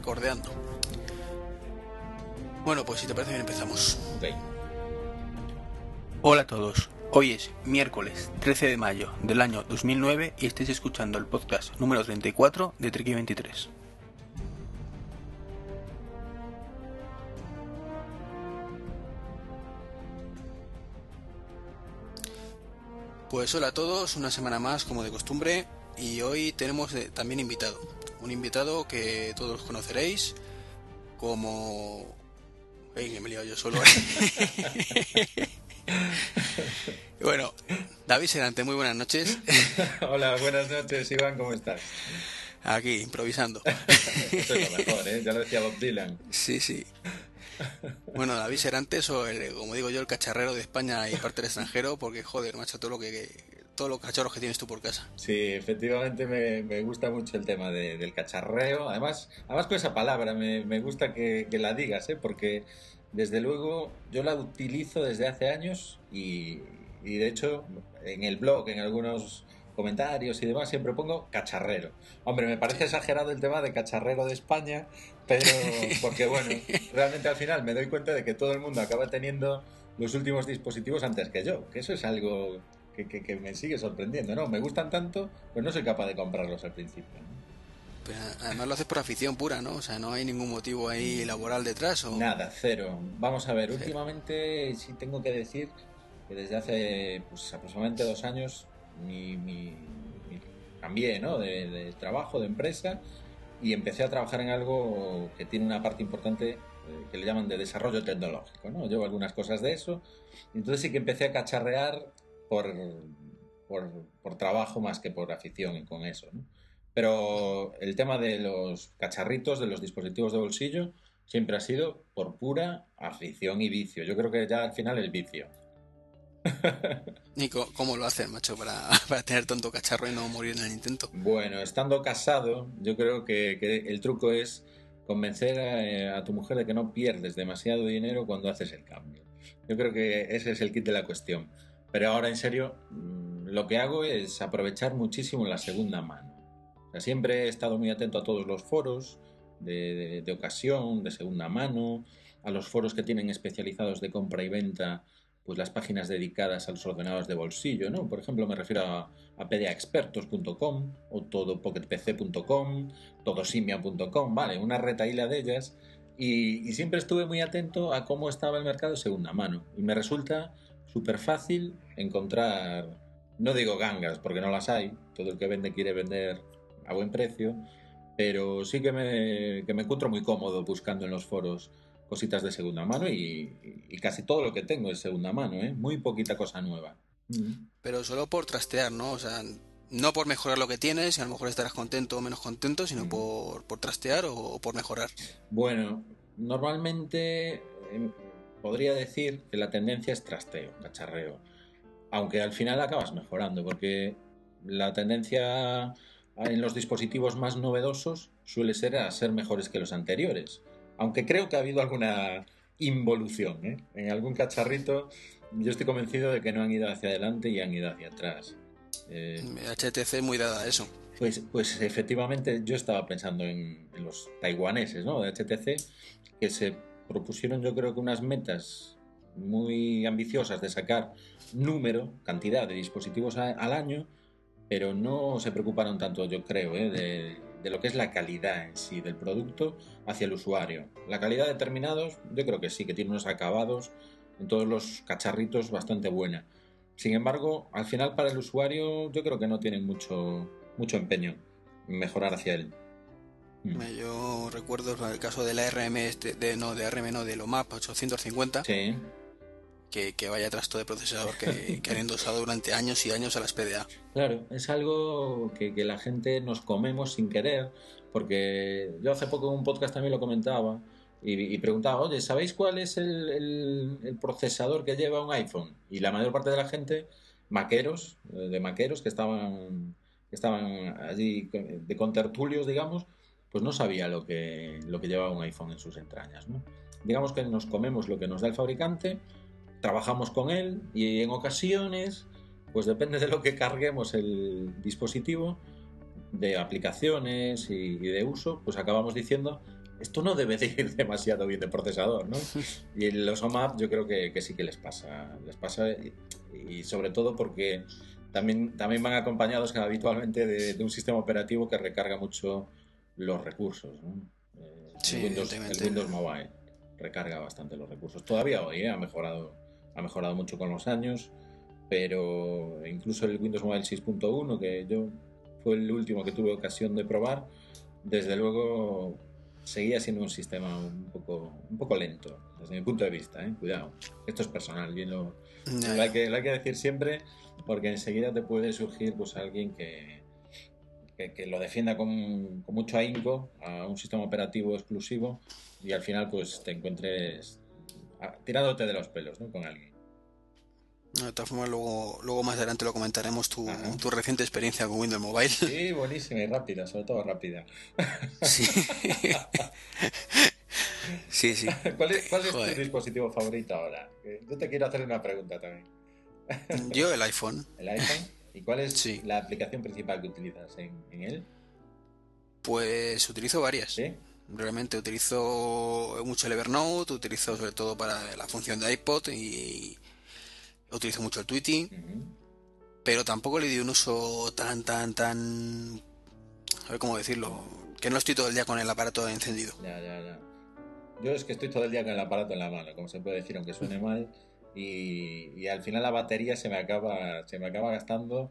recordeando. Bueno, pues si te parece bien empezamos. Hola a todos. Hoy es miércoles 13 de mayo del año 2009 y estáis escuchando el podcast número 34 de Treki 23. Pues hola a todos, una semana más como de costumbre y hoy tenemos eh, también invitado. Un invitado que todos conoceréis como... ¡Ey, que me he liado yo solo! bueno, David Serante, muy buenas noches. Hola, buenas noches Iván, ¿cómo estás? Aquí, improvisando. Es lo mejor, ¿eh? Ya lo decía Bob Dylan. Sí, sí. Bueno, David Serantes, o el, como digo yo, el cacharrero de España y parte del extranjero, porque joder, macho, todo lo que, todos los cacharros que tienes tú por casa. Sí, efectivamente me, me gusta mucho el tema de, del cacharreo. Además, además con esa palabra me, me gusta que, que, la digas, ¿eh? porque desde luego yo la utilizo desde hace años y, y de hecho en el blog, en algunos comentarios y demás, siempre pongo cacharrero. Hombre, me parece exagerado el tema de cacharrero de España, pero porque bueno, realmente al final me doy cuenta de que todo el mundo acaba teniendo los últimos dispositivos antes que yo, que eso es algo que, que, que me sigue sorprendiendo, ¿no? Me gustan tanto, pues no soy capaz de comprarlos al principio. ¿no? Pero además lo haces por afición pura, ¿no? O sea, no hay ningún motivo ahí laboral detrás. ¿o? Nada, cero. Vamos a ver, últimamente sí tengo que decir que desde hace pues, aproximadamente dos años mi, mi, mi cambié ¿no? de, de, trabajo, de empresa, y empecé a trabajar en algo que tiene una parte importante eh, que le llaman de desarrollo tecnológico. ¿no? Llevo algunas cosas de eso, entonces sí que empecé a cacharrear por, por, por trabajo más que por afición y con eso. ¿no? Pero el tema de los cacharritos, de los dispositivos de bolsillo, siempre ha sido por pura afición y vicio. Yo creo que ya al final el vicio. Nico, ¿cómo lo haces, macho, para, para, tener tanto cacharro y no morir en el intento? Bueno, estando casado, yo creo que, que el truco es convencer a, a, tu mujer de que no pierdes demasiado dinero cuando haces el cambio. Yo creo que ese es el kit de la cuestión. Pero ahora, en serio, mm, lo que hago es aprovechar muchísimo la segunda mano. Siempre he estado muy atento a todos los foros de ocasión, de segunda mano, a los foros que tienen especializados de compra y venta pues las páginas dedicadas a los ordenadores de bolsillo, ¿no? Por ejemplo, me refiero a, a pdaexpertos.com o todopocketpc.com, todosimia.com, vale, una retaíla de ellas y, y, siempre estuve muy atento a cómo estaba el mercado de segunda mano y me resulta súper fácil encontrar, no digo gangas porque no las hay, todo el que vende quiere vender a buen precio, pero sí que me, que me encuentro muy cómodo buscando en los foros cositas de segunda mano y, y, casi todo lo que tengo es segunda mano, ¿eh? Muy poquita cosa nueva. Pero solo por trastear, ¿no? O sea, no por mejorar lo que tienes, y a lo mejor estarás contento o menos contento, sino por, por trastear o, o, por mejorar. Bueno, normalmente eh, podría decir que la tendencia es trasteo, cacharreo. Aunque al final acabas mejorando, porque la tendencia en los dispositivos más novedosos suele ser a ser mejores que los anteriores aunque creo que ha habido alguna involución. ¿eh? En algún cacharrito yo estoy convencido de que no han ido hacia adelante y han ido hacia atrás. Eh, HTC muy dada a eso. Pues, pues efectivamente yo estaba pensando en, en, los taiwaneses ¿no? de HTC que se propusieron yo creo que unas metas muy ambiciosas de sacar número, cantidad de dispositivos al año, pero no se preocuparon tanto yo creo ¿eh? de, lo que es la calidad en sí del producto hacia el usuario. La calidad de terminados, yo creo que sí, que tiene unos acabados en todos los cacharritos bastante buena. Sin embargo, al final para el usuario yo creo que no tienen mucho, mucho empeño en mejorar hacia él. Mm. Yo recuerdo el caso de la RM, este, de, no, de RM, no, de Lomap 850. Sí. Que, que, vaya trasto de procesador que, que, han endosado durante años y años a las PDA. Claro, es algo que, que, la gente nos comemos sin querer, porque yo hace poco en un podcast también lo comentaba y, y preguntaba, oye, ¿sabéis cuál es el, el, el, procesador que lleva un iPhone? Y la mayor parte de la gente, maqueros, de maqueros que estaban, que estaban allí de contertulios, digamos, pues no sabía lo que, lo que llevaba un iPhone en sus entrañas. ¿no? Digamos que nos comemos lo que nos da el fabricante, trabajamos con él y en ocasiones, pues depende de lo que carguemos el dispositivo, de aplicaciones y, y de uso, pues acabamos diciendo esto no debe de ir demasiado bien de procesador, ¿no? Y los OMAP yo creo que, que sí que les pasa, les pasa y, y sobre todo porque también, también van acompañados habitualmente de, de, un sistema operativo que recarga mucho los recursos, ¿no? Eh, sí, el, Windows, el, Windows, Mobile recarga bastante los recursos. Todavía hoy ¿eh? ha, mejorado, ha mejorado mucho con los años, pero incluso el Windows Mobile 6.1, que yo fue el último que tuve ocasión de probar, desde luego seguía siendo un sistema un poco, un poco lento, desde mi punto de vista, ¿eh? cuidado. Esto es personal, bien lo, no. lo, hay que, lo hay que decir siempre, porque enseguida te puede surgir pues alguien que, que, que lo defienda con, con, mucho ahínco a un sistema operativo exclusivo y al final pues te encuentres tirándote de los pelos ¿no? con alguien. De todas formas, luego, luego más adelante lo comentaremos tu, tu, reciente experiencia con Windows Mobile. Sí, buenísima y rápida, sobre todo rápida. Sí. sí, sí. ¿Cuál es, cuál es tu dispositivo favorito ahora? Yo te quiero hacer una pregunta también. Yo el iPhone. ¿El iPhone? ¿Y cuál es sí. la aplicación principal que utilizas en, en, él? Pues utilizo varias. ¿Sí? Realmente utilizo mucho el Evernote, utilizo sobre todo para la función de iPod y utilizo mucho el tweeting, uh -huh. pero tampoco le di un uso tan, tan, tan... A ver cómo decirlo, que no estoy todo el día con el aparato encendido. Ya, ya, ya. Yo es que estoy todo el día con el aparato en la mano, como se puede decir, aunque suene mal, y, y al final la batería se me acaba, se me acaba gastando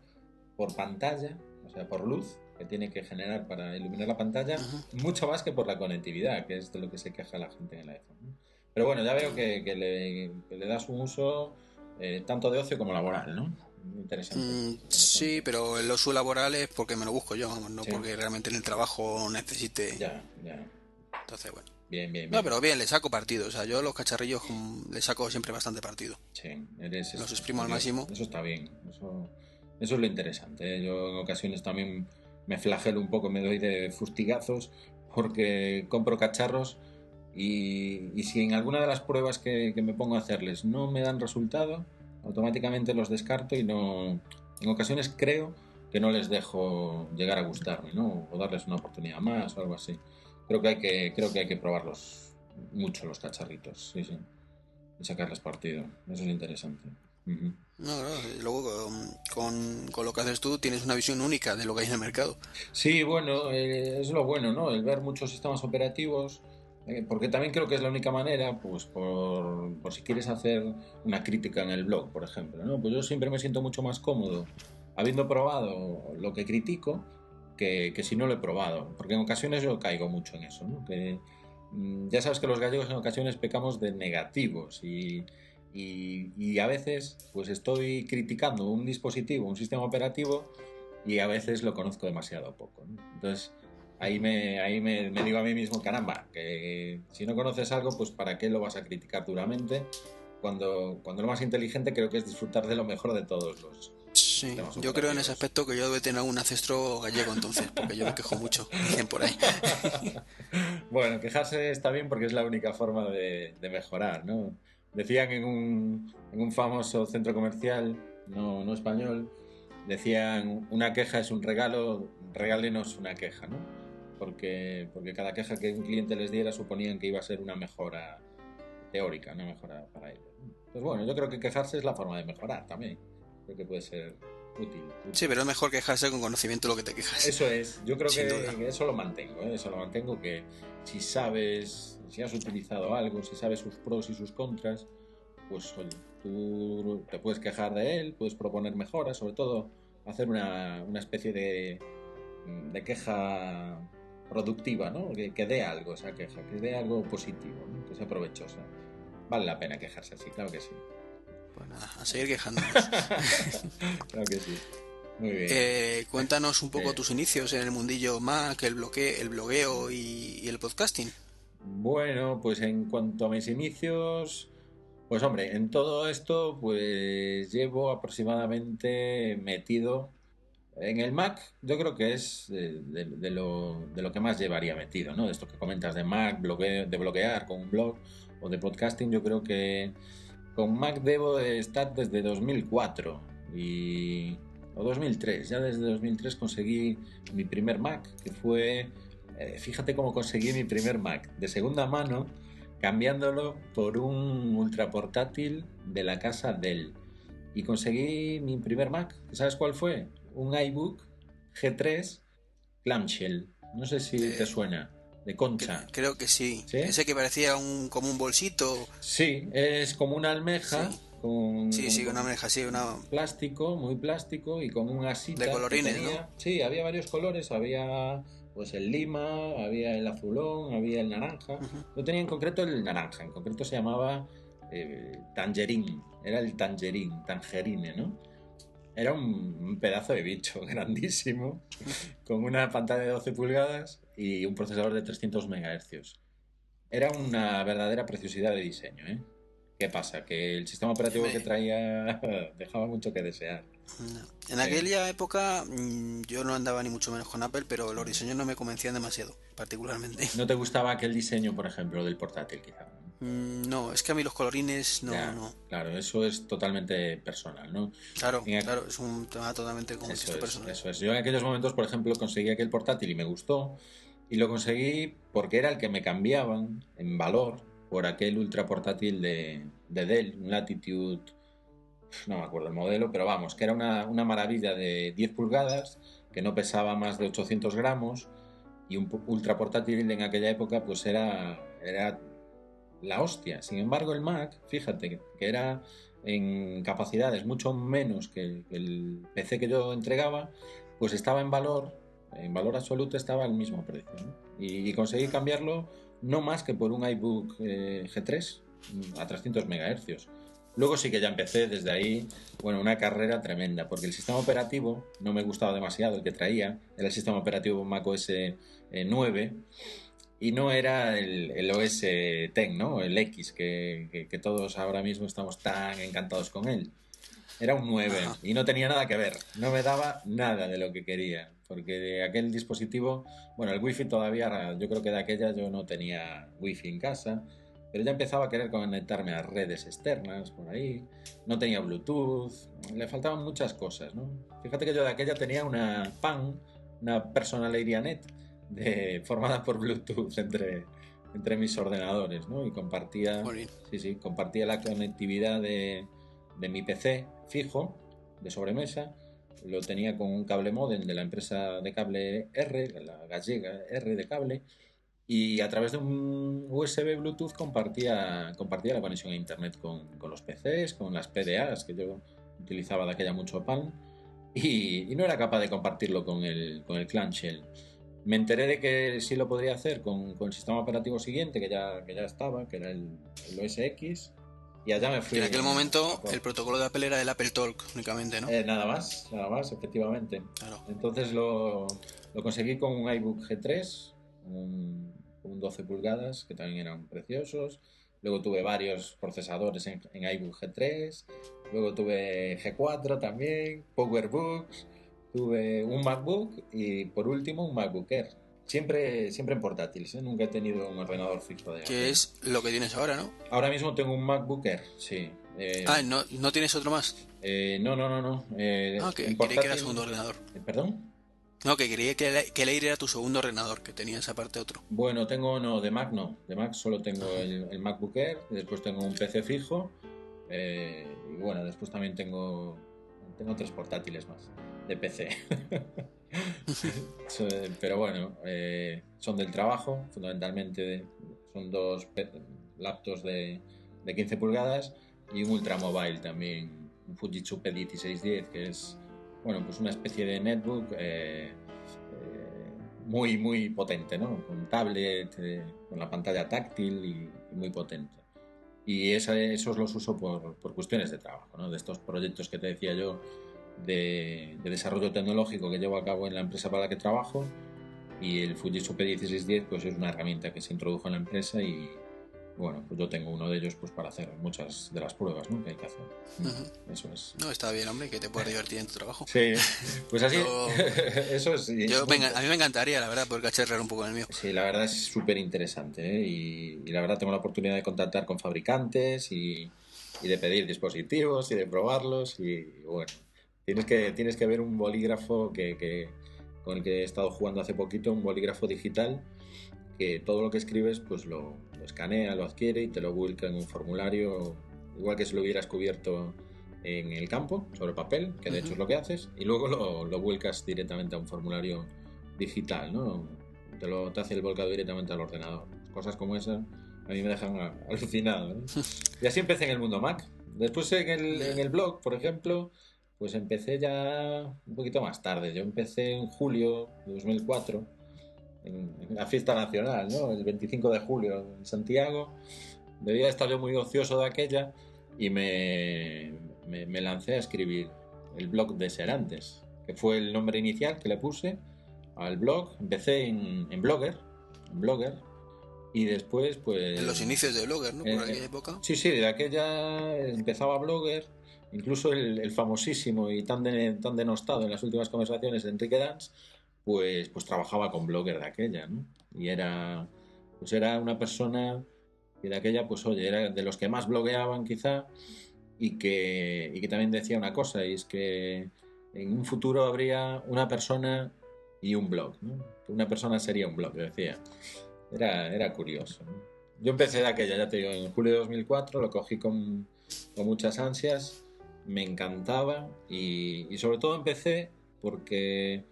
por pantalla, o sea, por luz, que tiene que generar para iluminar la pantalla, mucho más que por la conectividad, que es de lo que se queja la gente en el iPhone. ¿no? Pero bueno, ya veo que, que, le, que le das un uso eh, tanto de ocio como laboral, ¿no? Interesante. Mm, sí, pero el uso laboral es porque me lo busco yo, no sí. porque realmente en el trabajo necesite. Ya, ya. Entonces, bueno. Bien, bien, bien. No, pero bien, le saco partido. O sea, yo los cacharrillos le saco siempre bastante partido. Sí, eres. Los exprimo al máximo. Eso está bien. Eso, eso es lo interesante. ¿eh? Yo en ocasiones también me flagelo un poco, me doy de fustigazos porque compro cacharros y, y, si en alguna de las pruebas que, que, me pongo a hacerles no me dan resultado, automáticamente los descarto y no. En ocasiones creo que no les dejo llegar a gustarme, ¿no? O darles una oportunidad más o algo así. Creo que hay que, creo que, hay que probarlos mucho los cacharritos, sí, sí. Y sacarles partido. Eso es interesante. Uh -huh. No, no, luego con, con, con, lo que haces tú tienes una visión única de lo que hay en el mercado. Sí, bueno, eh, es lo bueno, ¿no? El ver muchos sistemas operativos, eh, porque también creo que es la única manera, pues por, por, si quieres hacer una crítica en el blog, por ejemplo, ¿no? Pues yo siempre me siento mucho más cómodo habiendo probado lo que critico que, que si no lo he probado, porque en ocasiones yo caigo mucho en eso, ¿no? Que mm, ya sabes que los gallegos en ocasiones pecamos de negativos y, y, y a veces pues estoy criticando un dispositivo, un sistema operativo y a veces lo conozco demasiado poco, ¿no? Entonces ahí me, ahí me, me, digo a mí mismo, caramba, que si no conoces algo, pues para qué lo vas a criticar duramente, cuando, cuando lo más inteligente creo que es disfrutar de lo mejor de todos los... Sí, yo creo en ese aspecto que yo debo tener un ancestro gallego entonces, porque yo me quejo mucho, dicen por ahí. bueno, quejarse está bien porque es la única forma de, de mejorar, ¿no? Decían en un, en un famoso centro comercial, no, no español, decían una queja es un regalo, regálenos una queja, ¿no? porque, porque cada queja que un cliente les diera suponían que iba a ser una mejora teórica, una mejora para ellos. Pues bueno, yo creo que quejarse es la forma de mejorar también. Creo que puede ser útil. útil. Sí, pero es mejor quejarse con conocimiento de lo que te quejas. Eso es, yo creo que, que, eso lo mantengo, ¿eh? eso lo mantengo, que si sabes, si has utilizado algo, si sabes sus pros y sus contras, pues oye, tú te puedes quejar de él, puedes proponer mejoras, sobre todo hacer una, una especie de, de queja productiva, ¿no? Que, que, dé algo esa queja, que dé algo positivo, ¿no? que sea provechosa. Vale la pena quejarse así, claro que sí. Pues nada, a seguir quejándonos. claro que sí. Muy bien. Eh, cuéntanos un poco eh. tus inicios en el mundillo Mac, el, bloque, el blogueo y, y, el podcasting. Bueno, pues en cuanto a mis inicios, pues hombre, en todo esto pues llevo aproximadamente metido en el Mac yo creo que es de, de, de, lo, de, lo, que más llevaría metido, ¿no? De esto que comentas de Mac, blogue, de bloguear con un blog o de podcasting, yo creo que con Mac debo de estar desde 2004 y, o 2003. Ya desde 2003 conseguí mi primer Mac, que fue eh, fíjate cómo conseguí mi primer Mac de segunda mano cambiándolo por un ultra portátil de la casa Dell. Y conseguí mi primer Mac. ¿Sabes cuál fue? Un iBook G3 Clamshell. No sé si te suena. De concha. Creo que sí. Ese que parecía un, como un bolsito. Sí, es como una almeja. Con, sí, sí, una almeja, sí, una... Plástico, muy plástico y con un asita. De colorines, ¿no? Sí, había varios colores. Había pues el lima, había el azulón, había el naranja. Yo tenía en concreto el naranja, en concreto se llamaba eh, tangerín, era el tangerín, tangerine, ¿no? Era un, pedazo de bicho grandísimo, con una pantalla de 12 pulgadas y un procesador de 300 MHz. Era una verdadera preciosidad de diseño, ¿eh? ¿Qué pasa? Que el sistema operativo que traía dejaba mucho que desear. En aquella época mm, yo no andaba ni mucho menos con Apple, pero los diseños no me convencían demasiado, particularmente. ¿No te gustaba aquel diseño, por ejemplo, del portátil, quizá? Mm, no, es que a mí los colorines no, no. Claro, eso es totalmente personal, ¿no? Claro, claro, es un tema totalmente como personal. Eso es. Yo en aquellos momentos, por ejemplo, conseguí aquel portátil y me gustó. Y lo conseguí porque era el que me cambiaban en valor por aquel ultra portátil de, de Dell, un Latitude, no me acuerdo el modelo, pero vamos, que era una, una, maravilla de 10 pulgadas, que no pesaba más de 800 gramos, y un ultra portátil en aquella época pues era, era la hostia. Sin embargo, el Mac, fíjate, que era en capacidades mucho menos que el, PC que yo entregaba, pues estaba en valor, en valor absoluto estaba al mismo precio. Y, y conseguí cambiarlo no más que por un iBook eh, G3 a 300 MHz. Luego sí que ya empecé desde ahí, bueno, una carrera tremenda, porque el sistema operativo no me gustaba demasiado el que traía, era el sistema operativo Mac OS 9 eh, y no era el, OS Ten, ¿no? El X, que, que, todos ahora mismo estamos tan encantados con él. Era un 9 y no tenía nada que ver, no me daba nada de lo que quería porque de aquel dispositivo, bueno, el wifi todavía, yo creo que de aquella yo no tenía wifi en casa, pero ya empezaba a querer conectarme a redes externas por ahí, no tenía Bluetooth, le faltaban muchas cosas, ¿no? Fíjate que yo de aquella tenía una PAN, una Personal Area Net, de, formada por Bluetooth entre, entre mis ordenadores, ¿no? Y compartía, sí, sí, compartía la conectividad de, de mi PC fijo, de sobremesa, lo tenía con un cable modem de la empresa de cable R, la gallega R de cable, y a través de un USB Bluetooth compartía, compartía la conexión a Internet con, con los PCs, con las PDAs, que yo utilizaba de aquella mucho pan, y, no era capaz de compartirlo con el, con el clamshell. Me enteré de que sí lo podría hacer con, con el sistema operativo siguiente, que ya, que ya estaba, que era el, el OS X, y allá me fui. en aquel momento el protocolo de Apple era el Apple Talk únicamente, ¿no? Eh, nada más, nada más, efectivamente. Entonces lo, lo, conseguí con un iBook G3, un, 12 pulgadas, que también eran preciosos. Luego tuve varios procesadores en, en iBook G3. Luego tuve G4 también, PowerBooks. Tuve un MacBook y por último un MacBook Air. Siempre, siempre en portátiles, ¿eh? nunca he tenido un ordenador fijo de Que es lo que tienes ahora, ¿no? Ahora mismo tengo un MacBook Air, sí. Eh, ah, ¿no, ¿no tienes otro más? Eh, no, no, no, no. ah, que quería que era segundo ordenador. ¿Perdón? No, que quería que, que el Air era tu segundo ordenador, que tenías aparte otro. Bueno, tengo, no, de Mac no. De Mac solo tengo el, el MacBook Air, después tengo un PC fijo, y bueno, después también tengo, tengo tres portátiles más de PC. Pero bueno, eh, son del trabajo, fundamentalmente son dos laptops de, de 15 pulgadas y un ultramobile también, un Fujitsu P1610, que es bueno, pues una especie de netbook eh, eh, muy, muy potente, ¿no? Con tablet, con la pantalla táctil y, muy potente. Y esos los uso por, por cuestiones de trabajo, ¿no? De estos proyectos que te decía yo de, desarrollo tecnológico que llevo a cabo en la empresa para la que trabajo y el Fujitsu P1610 pues es una herramienta que se introdujo en la empresa y bueno, pues yo tengo uno de ellos pues para hacer muchas de las pruebas ¿no? que hay que hacer. Eso es. No, está bien, hombre, que te puedes divertir en tu trabajo. Sí, pues así, eso es... Yo, a mí me encantaría, la verdad, poder cacharrar un poco en el mío. Sí, la verdad es súper interesante ¿eh? y, y, la verdad tengo la oportunidad de contactar con fabricantes y, y de pedir dispositivos y de probarlos y bueno, Tienes que, tienes que ver un bolígrafo que, con el que he estado jugando hace poquito, un bolígrafo digital, que todo lo que escribes pues lo, escanea, lo adquiere y te lo vuelca en un formulario, igual que si lo hubieras cubierto en el campo, sobre papel, que de hecho es lo que haces, y luego lo, lo vuelcas directamente a un formulario digital, ¿no? Te, lo, te hace el volcado directamente al ordenador. Cosas como esas a mí me dejan alucinado. y así empecé en el mundo Mac. Después en el, en el blog, por ejemplo, pues empecé ya un poquito más tarde. Yo empecé en julio de 2004, en, la fiesta nacional, ¿no? El 25 de julio en Santiago. Debía estar yo muy ocioso de aquella y me, me, lancé a escribir el blog de Serantes, que fue el nombre inicial que le puse al blog. Empecé en, en Blogger, en Blogger, y después, pues... En los inicios de Blogger, ¿no? Por eh, aquella época. Sí, sí, de aquella empezaba Blogger incluso el, famosísimo y tan, tan denostado en las últimas conversaciones de Enrique Dance, pues, pues trabajaba con Blogger de aquella, ¿no? Y era, pues era una persona que de aquella, pues oye, era de los que más blogueaban quizá y que, y que también decía una cosa, y es que en un futuro habría una persona y un blog, ¿no? Una persona sería un blog, decía. Era, era curioso. Yo empecé de aquella, ya te digo, en julio de 2004, lo cogí con, con muchas ansias me encantaba y, sobre todo empecé porque,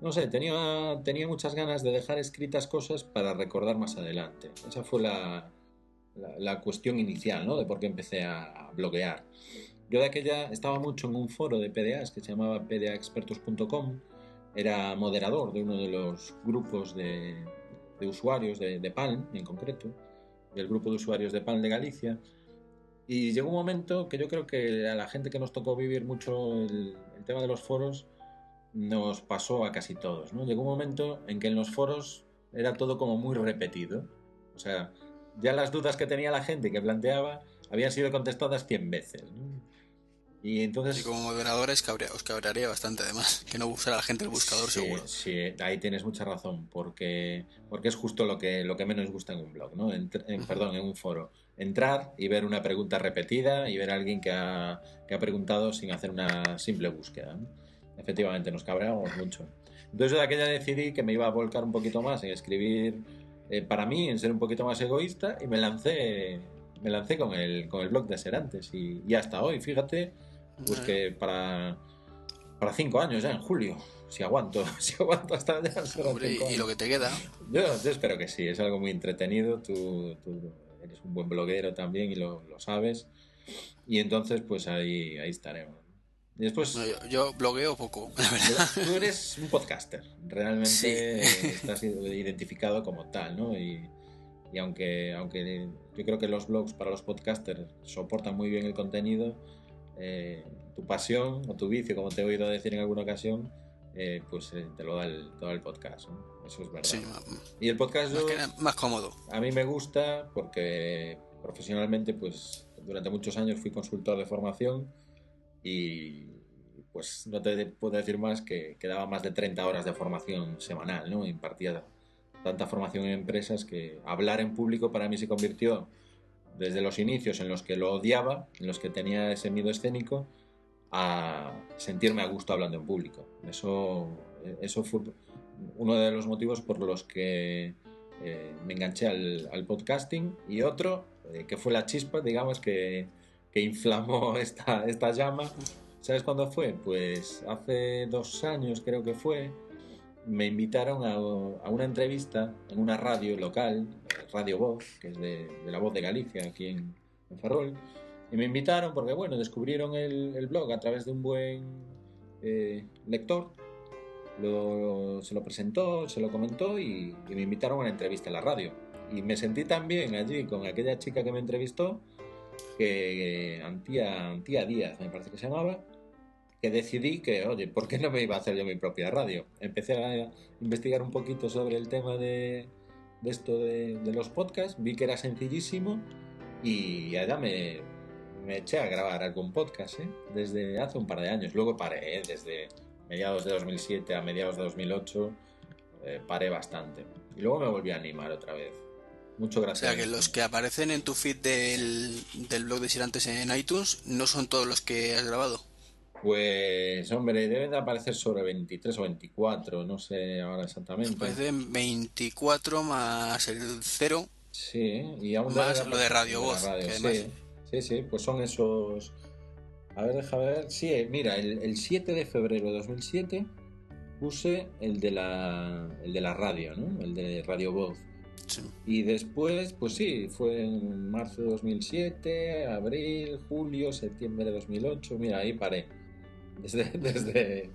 no sé, tenía, tenía muchas ganas de dejar escritas cosas para recordar más adelante. Esa fue la, la, cuestión inicial, ¿no? De por qué empecé a, bloguear. Yo de aquella estaba mucho en un foro de PDAs que se llamaba pdaexpertos.com. Era moderador de uno de los grupos de, de usuarios de, de Palm, en concreto, del grupo de usuarios de Palm de Galicia. Y llegó un momento que yo creo que a la gente que nos tocó vivir mucho el, tema de los foros nos pasó a casi todos. ¿no? Llegó un momento en que en los foros era todo como muy repetido. O sea, ya las dudas que tenía la gente que planteaba habían sido contestadas 100 veces. Y entonces... como moderadores os cabrearía bastante además, que no usara la gente el buscador seguro. Sí, ahí tienes mucha razón, porque, porque es justo lo que, lo que menos gusta en un blog, ¿no? En, perdón, en un foro. Entrar y ver una pregunta repetida y ver a alguien que ha, que ha preguntado sin hacer una simple búsqueda. Efectivamente, nos cabreamos mucho. Entonces yo de aquella decidí que me iba a volcar un poquito más en escribir eh, para mí, en ser un poquito más egoísta y me lancé, me lancé con el, con el blog de Serantes y, y hasta hoy, fíjate pues que para, para cinco años ya, en julio. Si aguanto, si aguanto hasta ya. y, lo que te queda. Yo, espero que sí, es algo muy entretenido. Tú, eres un buen bloguero también y lo, sabes. Y entonces, pues ahí, ahí estaremos. Y después, yo, blogueo poco, la verdad. Tú eres un podcaster, realmente estás identificado como tal, ¿no? Y, y aunque, aunque yo creo que los blogs para los podcasters soportan muy bien el contenido, eh, tu pasión o tu vicio, como te he oído decir en alguna ocasión, eh, pues eh, te lo da el, todo el podcast. Eso es verdad. y el podcast más, cómodo. A mí me gusta porque profesionalmente, pues durante muchos años fui consultor de formación y pues no te puedo decir más que, que daba más de 30 horas de formación semanal, ¿no? Impartía tanta formación en empresas que hablar en público para mí se convirtió desde los inicios en los que lo odiaba, en los que tenía ese miedo escénico, a sentirme a gusto hablando en público. Eso, eso fue uno de los motivos por los que eh, me enganché al, podcasting y otro, eh, que fue la chispa, digamos, que, que inflamó esta, esta llama. ¿Sabes cuándo fue? Pues hace dos años creo que fue, me invitaron a, una entrevista en una radio local, Radio Voz, que es de, la Voz de Galicia, aquí en, Ferrol. Y me invitaron porque, bueno, descubrieron el, blog a través de un buen eh, lector. Se lo presentó, se lo comentó y, me invitaron a una entrevista en la radio. Y me sentí tan bien allí con aquella chica que me entrevistó, que Antía, Antía Díaz, me parece que se llamaba, que decidí que, oye, ¿por qué no me iba a hacer yo mi propia radio? Empecé a investigar un poquito sobre el tema de, esto de, los podcasts, vi que era sencillísimo y allá me, me eché a grabar algún podcast, ¿eh? desde hace un par de años. Luego paré, ¿eh? desde mediados de 2007 a mediados de 2008, eh, paré bastante. Y luego me volví a animar otra vez. Mucho gracias. O sea, que los que aparecen en tu feed del, del blog de Sirantes en iTunes no son todos los que has grabado. Pues, hombre, deben de aparecer sobre 23 o 24, no sé ahora exactamente. Pues de 24 más el 0. Sí, y aún Más lo de Radio Voz, radio, que además- sí, sí, sí, pues son esos... A ver, deja ver. Sí, eh, mira, el, el 7 de febrero de 2007 puse el de la, el de la radio, ¿no? El de Radio Voz. Sí. Y después, pues sí, fue en marzo de 2007, abril, julio, septiembre de 2008. Mira, ahí paré. Desde, desde,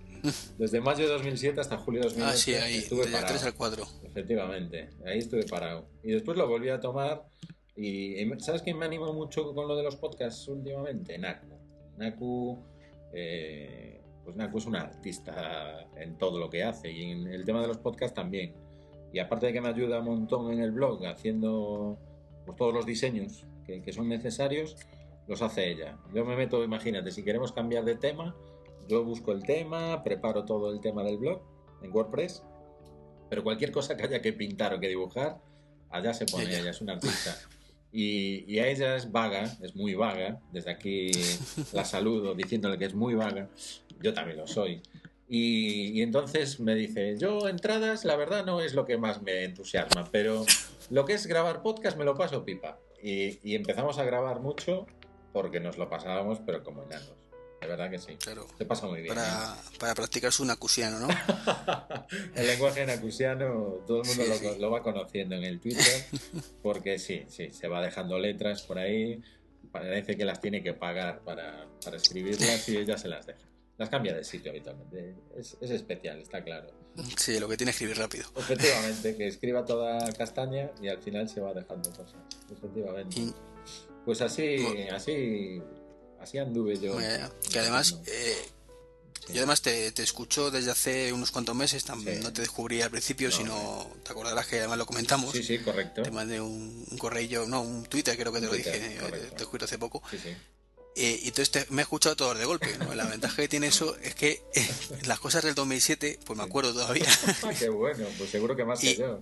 desde mayo de 2007 hasta julio de 2008 Ah, sí, ahí, estuve 3 parado. al 4. Efectivamente, ahí estuve parado. Y después lo volví a tomar. Y ¿sabes quién me animó mucho con lo de los podcasts últimamente? Naku. Naku, eh, pues Naku es un artista en todo lo que hace y en el tema de los podcasts también. Y aparte de que me ayuda un montón en el blog haciendo pues, todos los diseños que, que son necesarios, los hace ella. Yo me meto, imagínate, si queremos cambiar de tema, yo busco el tema, preparo todo el tema del blog en WordPress pero cualquier cosa que haya que pintar o que dibujar, allá se pone Ella. ella, es una artista. Y, y a ella es vaga, es muy vaga, desde aquí la saludo diciéndole que es muy vaga, yo también lo soy. Y, y entonces me dice, yo entradas, la verdad no es lo que más me entusiasma, pero lo que es grabar podcast me lo paso pipa. Y, y empezamos a grabar mucho porque nos lo pasábamos, pero como enanos. De verdad que sí. Claro. Se pasa muy bien. ¿eh? Para, para practicar su nacusiano, ¿no? el lenguaje nacusiano todo el mundo Sí, lo, sí. lo va conociendo en el Twitter porque sí, sí, se va dejando letras por ahí. Parece que las tiene que pagar para, para escribirlas y ella se las deja. Las cambia de sitio habitualmente. Es, es especial, está claro. Sí, lo que tiene es escribir rápido. Efectivamente, que escriba toda castaña y al final se va dejando cosas. Efectivamente. Pues así, así, así anduve yo. que además, eh, Sí. yo además te, te escucho desde hace unos cuantos meses, Sí. no te descubrí al principio, No, sino te acordarás que además lo comentamos. Sí, sí, correcto. Te mandé un, un correo, no, un Twitter, creo que te lo dije, eh, correcto. te escucho hace poco. Sí, sí. Eh, y entonces te- me he escuchado todos de golpe. ¿no? La ventaja que tiene eso es que eh, las cosas del 2007, pues me acuerdo todavía. Qué bueno, pues seguro que más Y- que yo.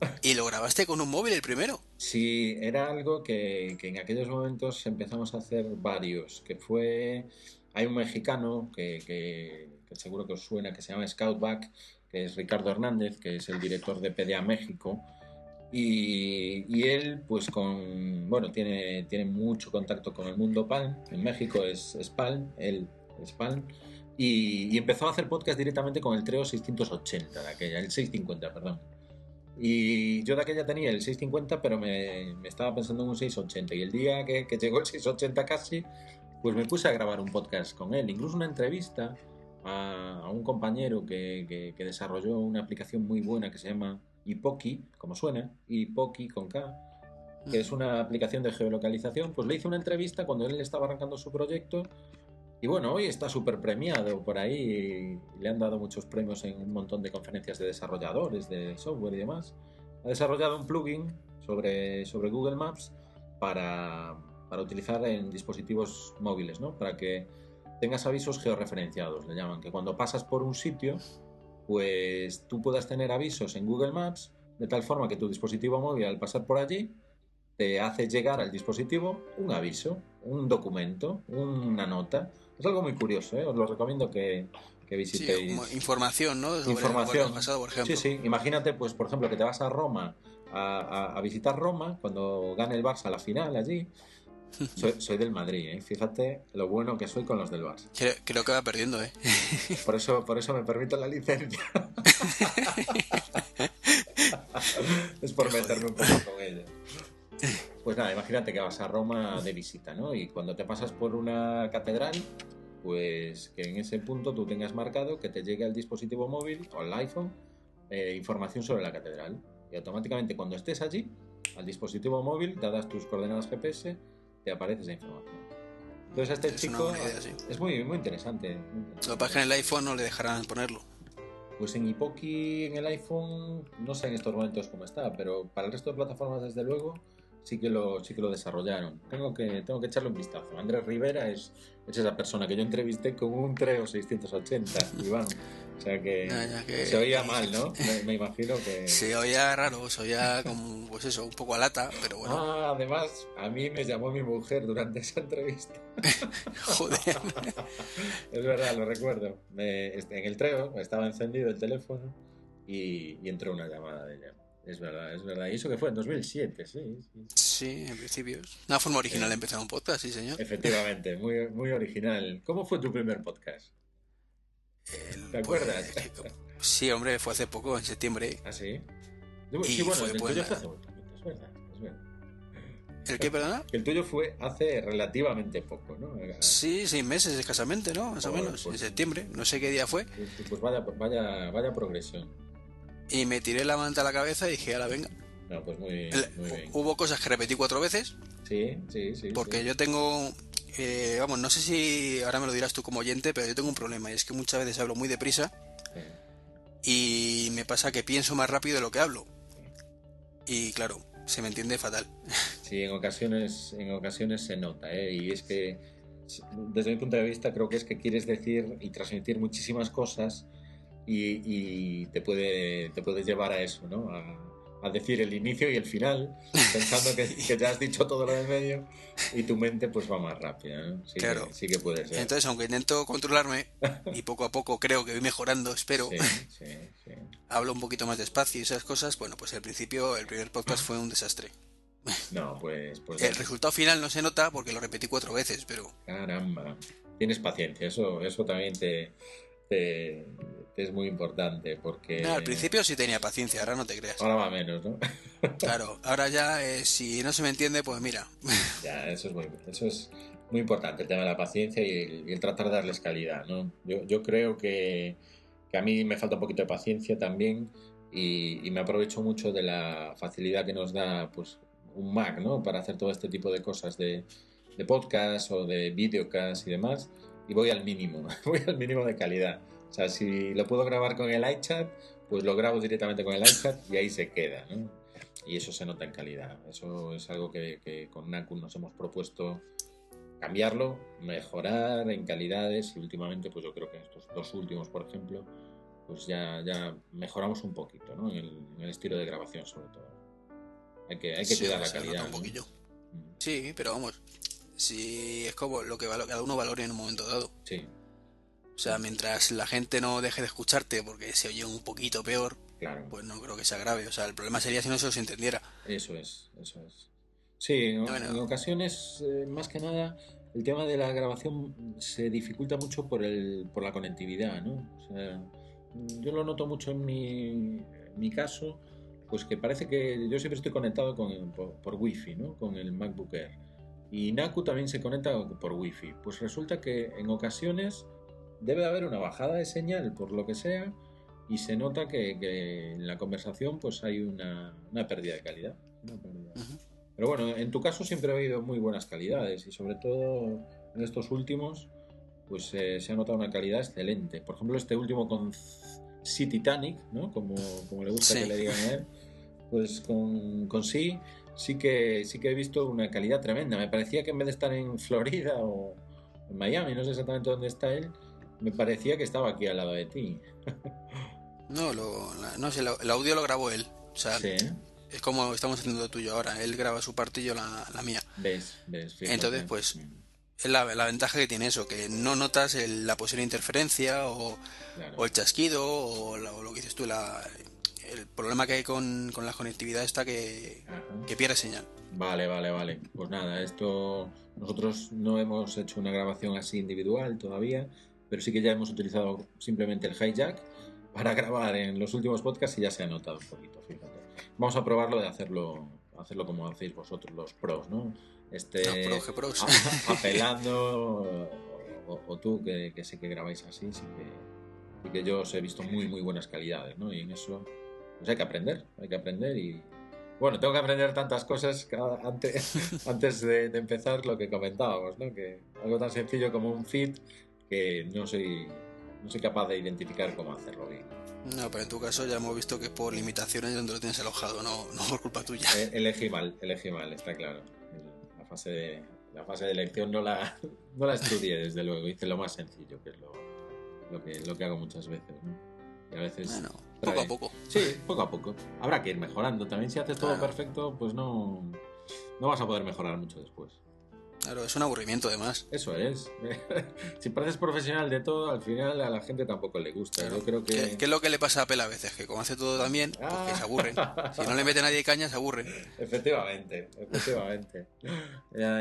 y lo grabaste con un móvil el primero. Sí, era algo que, en aquellos momentos empezamos a hacer varios, que fue, hay un mexicano que, seguro que os suena, que se llama Scoutback, que es Ricardo Hernández, que es el director de PDA México, y, él pues con, bueno, tiene, tiene mucho contacto con el mundo Palm, en México es, es Palm, él es y empezó a hacer podcast directamente con el Treo 680 de aquella, el 650, perdón. Y yo de aquella tenía el 650, pero me, me estaba pensando en un 680. Y el día que, que llegó el 680 casi, pues me puse a grabar un podcast con él. Incluso una entrevista a, a un compañero que, que- que desarrolló una aplicación muy buena que se llama Ipoki, como suena, Ipoki con K, que es una aplicación de geolocalización. Pues le hice una entrevista cuando él estaba arrancando su proyecto. Y bueno, hoy está súper premiado por ahí. Le han dado muchos premios en un montón de conferencias de desarrolladores de software y demás. Ha desarrollado un plugin sobre, sobre Google Maps para, para utilizar en dispositivos móviles, ¿no? Para que tengas avisos georreferenciados, le llaman. Que cuando pasas por un sitio, pues tú puedas tener avisos en Google Maps de tal forma que tu dispositivo móvil al pasar por allí te hace llegar al dispositivo un aviso, un documento, una nota. Es algo muy curioso, ¿eh? os lo recomiendo que, que visitéis. información, ¿no? Sobre Información. pasado, por ejemplo. Sí, sí. Imagínate, pues, por ejemplo, que te vas a Roma a, a- a visitar Roma cuando gane el Barça la final allí. Soy, soy del Madrid, ¿eh? Fíjate lo bueno que soy con los del Barça. Creo, creo que va perdiendo, ¿eh? Por eso, por eso me permito la licencia. es por meterme un poco con ella. Pues nada, imagínate que vas a Roma de visita, ¿no? Y cuando te pasas por una catedral, pues que en ese punto tú tengas marcado que te llegue al dispositivo móvil o al iPhone eh, información sobre la catedral. Y automáticamente cuando estés allí, al dispositivo móvil, dadas tus coordenadas GPS, te aparece esa información. Entonces a este Es chico buena idea, sí. es muy, muy interesante. Lo que pasa es que en el iPhone no le dejarán ponerlo. Pues en Ipoki, en el iPhone, no sé en estos momentos cómo está, pero para el resto de plataformas, desde luego, sí que lo, sí que lo desarrollaron. Tengo que, tengo que echarle un vistazo. Andrés Rivera es, es esa persona que yo entrevisté con un Treo 680, Iván. O sea que, se oía mal, ¿no? Me, imagino que... Se oía raro, se oía como, pues eso, un poco a lata, pero bueno. Ah, además, a mí me llamó mi mujer durante esa entrevista. Joder. es verdad, lo recuerdo. Este, en el Treo estaba encendido el teléfono y, y entró una llamada de ella. Es verdad, es verdad. Y eso que fue en 2007, sí. Sí, en principio. Una forma original de empezar un podcast, sí, señor. Efectivamente, muy, muy original. ¿Cómo fue tu primer podcast? ¿Te acuerdas? Pues, sí, hombre, fue hace poco, en septiembre. ¿Ah, sí? sí, bueno, el tuyo fue hace poco, es verdad, es verdad. ¿El qué, perdona? El tuyo fue hace relativamente poco, ¿no? Sí, seis meses escasamente, ¿no? Más o menos, en pues septiembre. No sé qué día fue. Pues vaya, vaya, vaya progresión. Y me tiré la manta a la cabeza y dije, ahora venga. No, pues muy, bien. Hubo cosas que repetí cuatro veces. Sí, sí, sí. Porque yo tengo. Eh, vamos, no sé si ahora me lo dirás tú como oyente, pero yo tengo un problema y es que muchas veces hablo muy deprisa y me pasa que pienso más rápido de lo que hablo. Y claro, se me entiende fatal. Sí, en ocasiones, en ocasiones se nota, ¿eh? Y es que, desde mi punto de vista, creo que es que quieres decir y transmitir muchísimas cosas y, te, puede, te puedes llevar a eso, ¿no? A, decir el inicio y el final, pensando que, que, ya has dicho todo lo de medio y tu mente pues va más rápida, ¿no? Sí claro. Que, sí que puede ser. Entonces, aunque intento controlarme y poco a poco creo que voy mejorando, espero, hablo un poquito más despacio y esas cosas, bueno, pues al principio el primer podcast fue un desastre. No, pues... pues el resultado final no se nota porque lo repetí cuatro veces, pero... Caramba, tienes paciencia, eso, eso también te, te, es muy importante porque... No, al principio sí tenía paciencia, ahora no te creas. Ahora va menos, ¿no? claro, ahora ya eh, si no se me entiende, pues mira. ya, eso es muy, eso es muy importante, el tema de la paciencia y el, tratar de darles calidad, ¿no? Yo, yo creo que, que, a mí me falta un poquito de paciencia también y, y, me aprovecho mucho de la facilidad que nos da pues un Mac, ¿no? Para hacer todo este tipo de cosas de, de podcast o de videocast y demás y voy al mínimo, voy al mínimo de calidad. O sea, si lo puedo grabar con el iChat, pues lo grabo directamente con el iChat y ahí se queda, ¿no? Y eso se nota en calidad. Eso es algo que, con NACU nos hemos propuesto cambiarlo, mejorar en calidades y últimamente, pues yo creo que estos dos últimos, por ejemplo, pues ya, ya mejoramos un poquito, ¿no? En el, estilo de grabación sobre todo. Hay que, hay que cuidar la calidad. Un poquillo. Mm. Sí, pero vamos, si es como lo que cada uno valore en un momento dado. Sí. O sea, mientras la gente no deje de escucharte porque se oye un poquito peor, pues no creo que sea grave. O sea, el problema sería si no se os entendiera. Eso es, eso es. Sí, en, ocasiones, eh, más que nada, el tema de la grabación se dificulta mucho por, el, por la conectividad, ¿no? O sea, yo lo noto mucho en mi, mi caso, pues que parece que yo siempre estoy conectado con, por, por Wi-Fi, ¿no? Con el MacBook Air. Y Naku también se conecta por Wi-Fi. Pues resulta que en ocasiones debe haber una bajada de señal por lo que sea y se nota que, en la conversación pues hay una, pérdida de calidad. Pero bueno, en tu caso siempre ha habido muy buenas calidades y sobre todo en estos últimos pues eh, se ha notado una calidad excelente. Por ejemplo, este último con Sea Titanic, ¿no? Como, como le gusta que le digan a él, pues con, con Sea sí que, sí que he visto una calidad tremenda. Me parecía que en vez de estar en Florida o en Miami, no sé exactamente dónde está él, me parecía que estaba aquí al lado de ti. no, lo, no sé, el audio lo grabó él. O sea, es como estamos haciendo tuyo ahora. Él graba su parte y yo la, mía. ¿Ves? ¿Ves? Entonces, pues, mm. es la, ventaja que tiene eso, que no notas la posible interferencia o, el chasquido o, o, lo que dices tú, la, el problema que hay con, la conectividad está que, que pierde señal. Vale, vale, vale. Pues nada, esto nosotros no hemos hecho una grabación así individual todavía, pero sí que ya hemos utilizado simplemente el hijack para grabar en los últimos podcasts y ya se ha notado un poquito, fíjate. Vamos a probarlo de hacerlo, hacerlo como hacéis vosotros los pros, ¿no? Este, pros. apelando, o, tú que, que, sé que grabáis así, sí que, yo os he visto muy, muy buenas calidades, ¿no? Y en eso pues hay que aprender, hay que aprender y... Bueno, tengo que aprender tantas cosas antes, antes de, empezar lo que comentábamos, ¿no? Que algo tan sencillo como un feed que no soy, no soy capaz de identificar cómo hacerlo bien. No, pero en tu caso ya hemos visto que por limitaciones donde lo tienes alojado, no, no por culpa tuya. Eh, elegí mal, elegí mal, está claro. La fase de, la fase de elección no la, no la estudié, desde luego. Hice lo más sencillo, que es lo, lo, que, lo que hago muchas veces. ¿no? Y a veces Bueno, trae- poco a poco. Sí, poco a poco. Habrá que ir mejorando. También si haces todo Claro. perfecto, pues no, no vas a poder mejorar mucho después. Claro, es un aburrimiento además. Eso es. si pareces profesional de todo, al final a la gente tampoco le gusta. Claro. Yo creo que... ¿Qué, qué es lo que le pasa a Apple a veces? Que como hace todo también, pues que Ah. se aburren. Si no le mete nadie caña, se aburren. Efectivamente, efectivamente.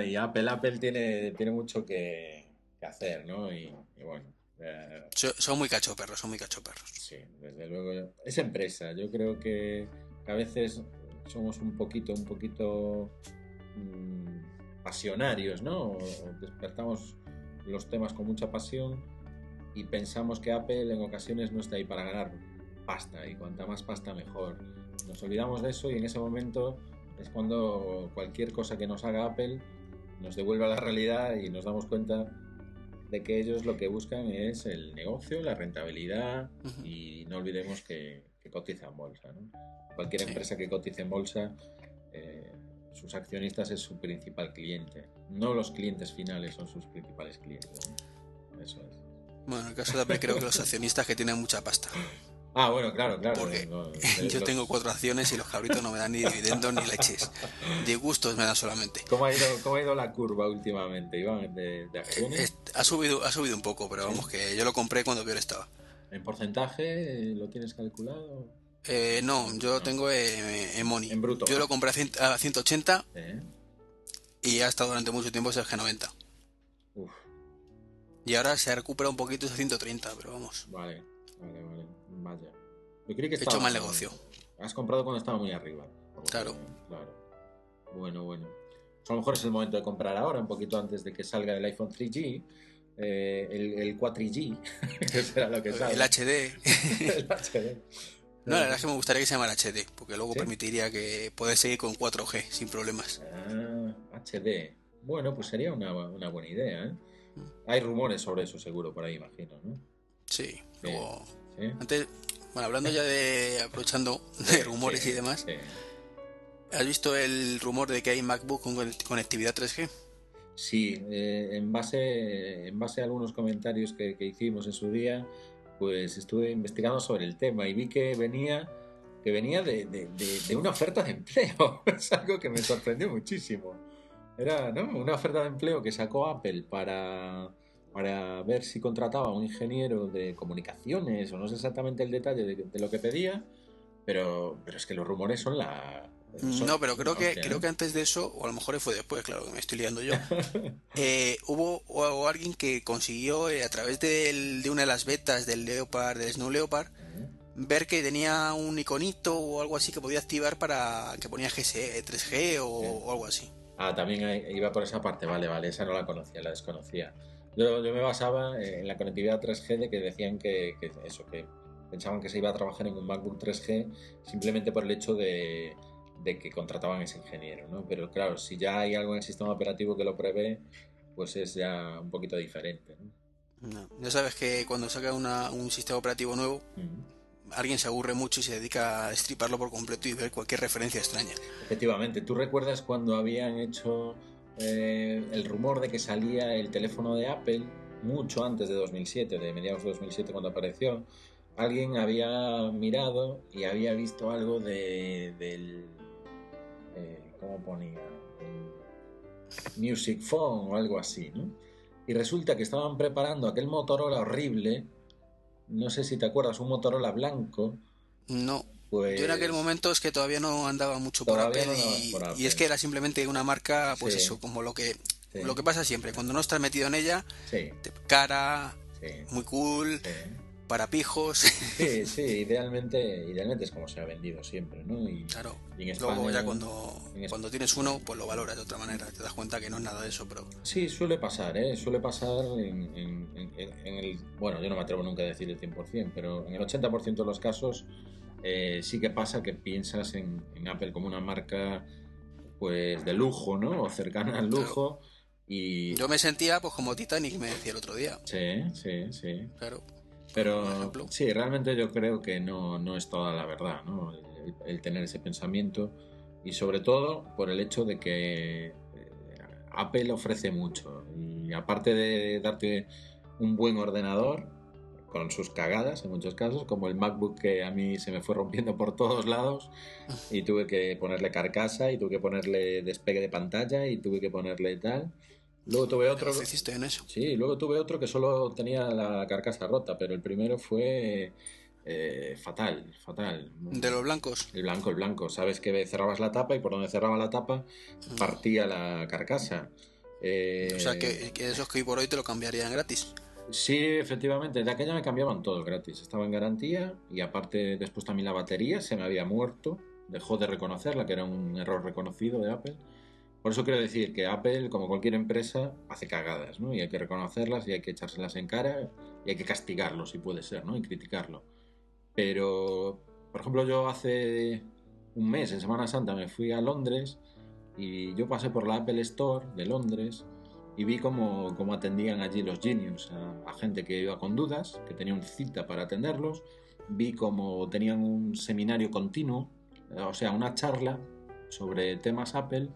Y Apple, Apple tiene, tiene mucho que, que hacer, ¿no? Y, y bueno, eh, So- Son muy cachoperros, son muy cachoperros. sí, desde luego. Es empresa. Yo creo que a veces somos un poquito, un poquito mm, pasionarios, ¿no? Despertamos los temas con mucha pasión y pensamos que Apple en ocasiones no está ahí para ganar pasta y cuanta más pasta mejor. Nos olvidamos de eso y en ese momento es cuando cualquier cosa que nos haga Apple nos devuelve a la realidad y nos damos cuenta de que ellos lo que buscan es el negocio, la rentabilidad y no olvidemos que, que cotiza en bolsa. ¿no? Cualquier Sí. empresa que cotice en bolsa, eh, sus accionistas es su principal cliente. No los clientes finales son sus principales clientes. ¿no? Eso es. Bueno, en el caso de Apple creo que los accionistas que tienen mucha pasta. Ah, bueno, claro, claro. Porque no, Yo los- tengo cuatro acciones y los cabritos no me dan ni dividendos ni leches. De gustos me dan solamente. ¿Cómo ha, ido, ¿Cómo ha ido la curva últimamente, Iván, de, de acciones? Es- Ha subido, ha subido un poco, pero vamos, que yo lo compré cuando peor estaba. ¿En porcentaje lo tienes calculado? Eh, no, yo tengo eh, en Money. En bruto. Yo lo compré a, cien- a 180 ¿Eh? y ha estado durante mucho tiempo ese G90. Uf, Y ahora se ha recuperado un poquito ese 130, pero vamos. vale, vale, vale. Vaya. Yo creí que He hecho mal negocio. Has comprado cuando estaba muy arriba. Claro. Claro. Bueno, bueno. A lo mejor es el momento de comprar ahora, un poquito antes de que salga el iPhone 3G, eh, el, el 4G, que será lo que sale. El HD. El HD. No, la verdad es que me gustaría que se llamara HD, porque luego ¿Sí? permitiría que puedes seguir con 4G sin problemas. Ah, HD. Bueno, pues sería una, una buena idea, ¿eh? Mm. Hay rumores sobre eso, seguro, por ahí, imagino, ¿no? Sí, luego. ¿Sí? Antes, bueno, hablando ya de. aprovechando de rumores Sí, y demás, sí. ¿has visto el rumor de que hay MacBook con conect- conectividad 3G? Sí, eh, en, base, en base a algunos comentarios que, que hicimos en su día, pues estuve investigando sobre el tema y vi que venía, que venía de, de- de- de una oferta de empleo. es algo que me sorprendió muchísimo. Era ¿no? una oferta de empleo que sacó Apple para, para ver si contrataba a un ingeniero de comunicaciones o no sé exactamente el detalle de, lo que pedía, pero, pero es que los rumores son la... No, pero creo que creo que antes de eso, o a lo mejor fue después, claro, que me estoy liando yo, eh, hubo o- alguien que consiguió eh, a través del- de una de las betas del Leopard, del Snow Leopard, ver que tenía un iconito o algo así que podía activar para que ponía GSE, 3G o, o algo así. Ah, también iba por esa parte, vale, vale, esa no la conocía, la desconocía. Yo, yo me basaba en la conectividad 3G de que decían que, que eso, que pensaban que se iba a trabajar en un MacBook 3G simplemente por el hecho de, de que contrataban a ese ingeniero, ¿no? Pero claro, si ya hay algo en el sistema operativo que lo prevé, pues es ya un poquito diferente, ¿no? No. Ya sabes que cuando saca una- un sistema operativo nuevo, Mm. alguien se aburre mucho y se dedica a destriparlo por completo y ver cualquier referencia extraña. Efectivamente, ¿tú recuerdas cuando habían hecho eh, el rumor de que salía el teléfono de Apple mucho antes de 2007, de mediados de 2007 cuando apareció? Alguien había mirado y había visto algo de, del... ¿Cómo ponía? Music Phone o algo así, ¿no? Y resulta que estaban preparando aquel Motorola horrible, no sé si te acuerdas, un Motorola blanco, No, pues... yo en aquel momento es que todavía no andaba mucho por Apple, no y, por Apple. y es que era simplemente una marca, pues Sí. eso, como lo que Sí, lo que pasa siempre, cuando no estás metido en ella, sí, te- cara, muy cool, sí. Para pijos, Sí, sí, idealmente, idealmente es como se ha vendido siempre, ¿no? Y, claro. y en España, Luego ya cuando, cuando tienes uno, pues lo valoras de otra manera, te das cuenta que no es nada de eso, pero Sí, suele pasar, ¿eh? Suele pasar en, en- en- en el... Bueno, yo no me atrevo nunca a decir el 100%, pero en el 80% de los casos eh, sí que pasa que piensas en, en Apple como una marca pues de lujo, ¿no? O cercana al lujo. Y... yo me sentía pues como Titanic, me decía el otro día, Sí, sí, sí. claro. Pero sí, realmente yo creo que no, no es toda la verdad, ¿no? el, tener ese pensamiento y sobre todo por el hecho de que eh, Apple ofrece mucho y aparte de darte un buen ordenador con sus cagadas en muchos casos, como el MacBook que a mí se me fue rompiendo por todos lados y tuve que ponerle carcasa y tuve que ponerle despegue de pantalla y tuve que ponerle tal. Luego tuve otro. hiciste en eso? Sí, luego tuve otro que solo tenía la carcasa rota, pero el primero fue eh, fatal, fatal. ¿De los blancos? El blanco, el blanco. Sabes que cerrabas la tapa y por donde cerraba la tapa Mm. partía la carcasa. Eh, O sea, que, que esos que hoy por hoy te lo cambiarían gratis. Sí, efectivamente. De aquella me cambiaban todos gratis. Estaba en garantía y aparte después también la batería se me había muerto. Dejó de reconocerla, que era un error reconocido de Apple. Por eso quiero decir que Apple, como cualquier empresa, hace cagadas, ¿no? Y hay que reconocerlas y hay que echárselas en cara y hay que castigarlo, si puede ser, ¿no? Y criticarlo. Pero, por ejemplo, yo hace un mes, en Semana Santa, me fui a Londres y yo pasé por la Apple Store de Londres y vi cómo, cómo atendían allí los genius a, a, gente que iba con dudas, que tenían cita para atenderlos. Vi cómo tenían un seminario continuo, o sea, una charla sobre temas Apple,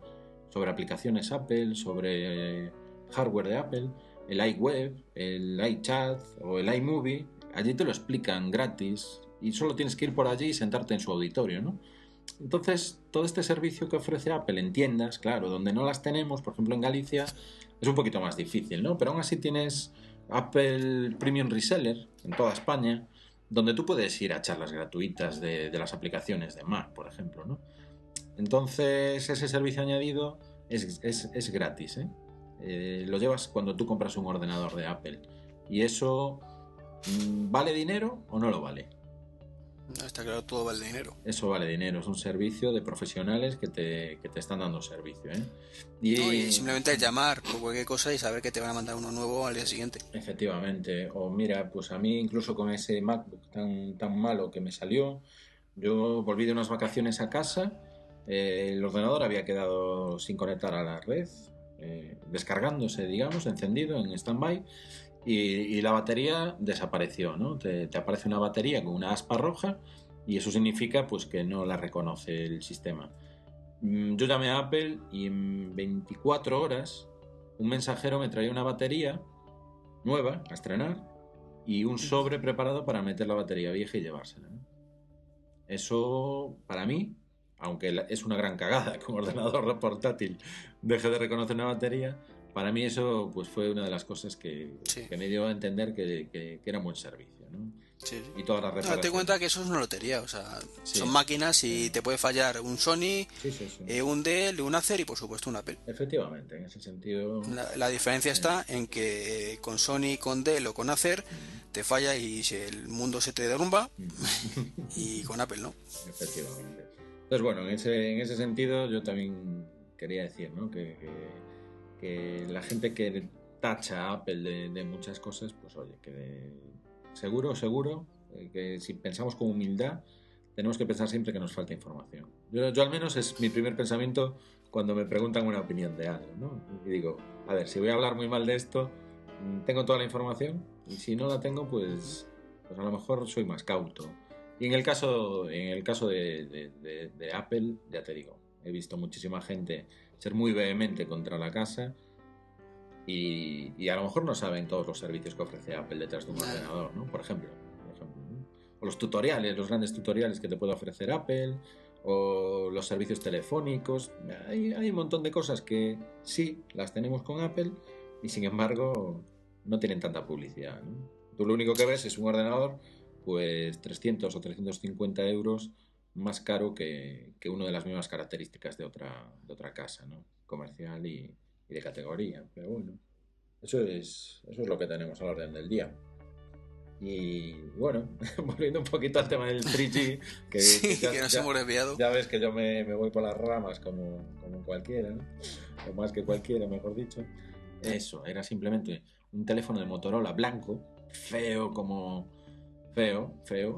sobre aplicaciones Apple, sobre hardware de Apple, el iWeb, el iChat o el iMovie. Allí te lo explican gratis y solo tienes que ir por allí y sentarte en su auditorio, ¿no? Entonces, todo este servicio que ofrece Apple en tiendas, claro, donde no las tenemos, por ejemplo en Galicia, es un poquito más difícil, ¿no? Pero aún así tienes Apple Premium Reseller en toda España, donde tú puedes ir a charlas gratuitas de, de las aplicaciones de Mac, por ejemplo, ¿no? Entonces, ese servicio añadido es, es, es gratis, ¿eh? ¿eh? Lo llevas cuando tú compras un ordenador de Apple. Y eso, ¿vale dinero o no lo vale? No, está claro, todo vale dinero. Eso vale dinero, es un servicio de profesionales que te, que te están dando servicio. ¿eh? Y... No, y simplemente llamar por cualquier cosa y saber que te van a mandar uno nuevo al día siguiente. Efectivamente, o mira, pues a mí incluso con ese MacBook tan, tan malo que me salió, yo volví de unas vacaciones a casa, eh, el ordenador había quedado sin conectar a la red, eh, descargándose, digamos, encendido en stand-by. Y, la batería desapareció, ¿no? Te, aparece una batería con una aspa roja y eso significa pues que no la reconoce el sistema. Yo llamé a Apple y en 24 horas un mensajero me traía una batería nueva a estrenar y un sobre preparado para meter la batería vieja y llevársela. Eso para mí, aunque es una gran cagada que un ordenador portátil deje de reconocer una batería, para mí eso pues fue una de las cosas que, Sí. que me dio a entender que, que- que era un buen servicio. ¿no? Sí. Y todas las No, reparaciones. date cuenta que eso es una lotería, o sea, Sí. son máquinas y te puede fallar un Sony, eh, un Dell, un Acer y por supuesto un Apple. Efectivamente, en ese sentido. La, la diferencia está en que eh, con Sony, con Dell o con Acer te falla y el mundo se te derrumba y con Apple no. Efectivamente. Entonces, bueno, en ese, en ese sentido yo también quería decir que, la gente que tacha a Apple de, muchas cosas, pues oye, que seguro, seguro, eh, que si pensamos con humildad, tenemos que pensar siempre que nos falta información. Yo, yo al menos es mi primer pensamiento cuando me preguntan una opinión de algo, ¿no? Y digo, a ver, si voy a hablar muy mal de esto, mm, tengo toda la información y si no la tengo, pues, pues a lo mejor soy más cauto. Y en el caso, en el caso de, de- de- de Apple, ya te digo, he visto muchísima gente ser muy vehemente contra la casa y, y a lo mejor no saben todos los servicios que ofrece Apple detrás de un ordenador, ¿no? Por ejemplo. por ejemplo, ¿no? O los tutoriales, los grandes tutoriales que te puede ofrecer Apple, o los servicios telefónicos. Hay, hay un montón de cosas que sí las tenemos con Apple y sin embargo no tienen tanta publicidad. ¿no? Tú lo único que ves es un ordenador, pues 300 o 350 euros más caro que, que uno de las mismas características de otra, de otra casa, ¿no? comercial y, y de categoría. Pero bueno, eso es, eso es lo que tenemos a la orden del día. Y bueno, volviendo un poquito al tema del 3G, que, Sí, ya- que nos ya- hemos desviado. ya ves que yo me, me voy por las ramas como, como cualquiera, ¿no? o más que cualquiera, mejor dicho. Eso, era simplemente un teléfono de Motorola blanco, feo como... Feo, feo,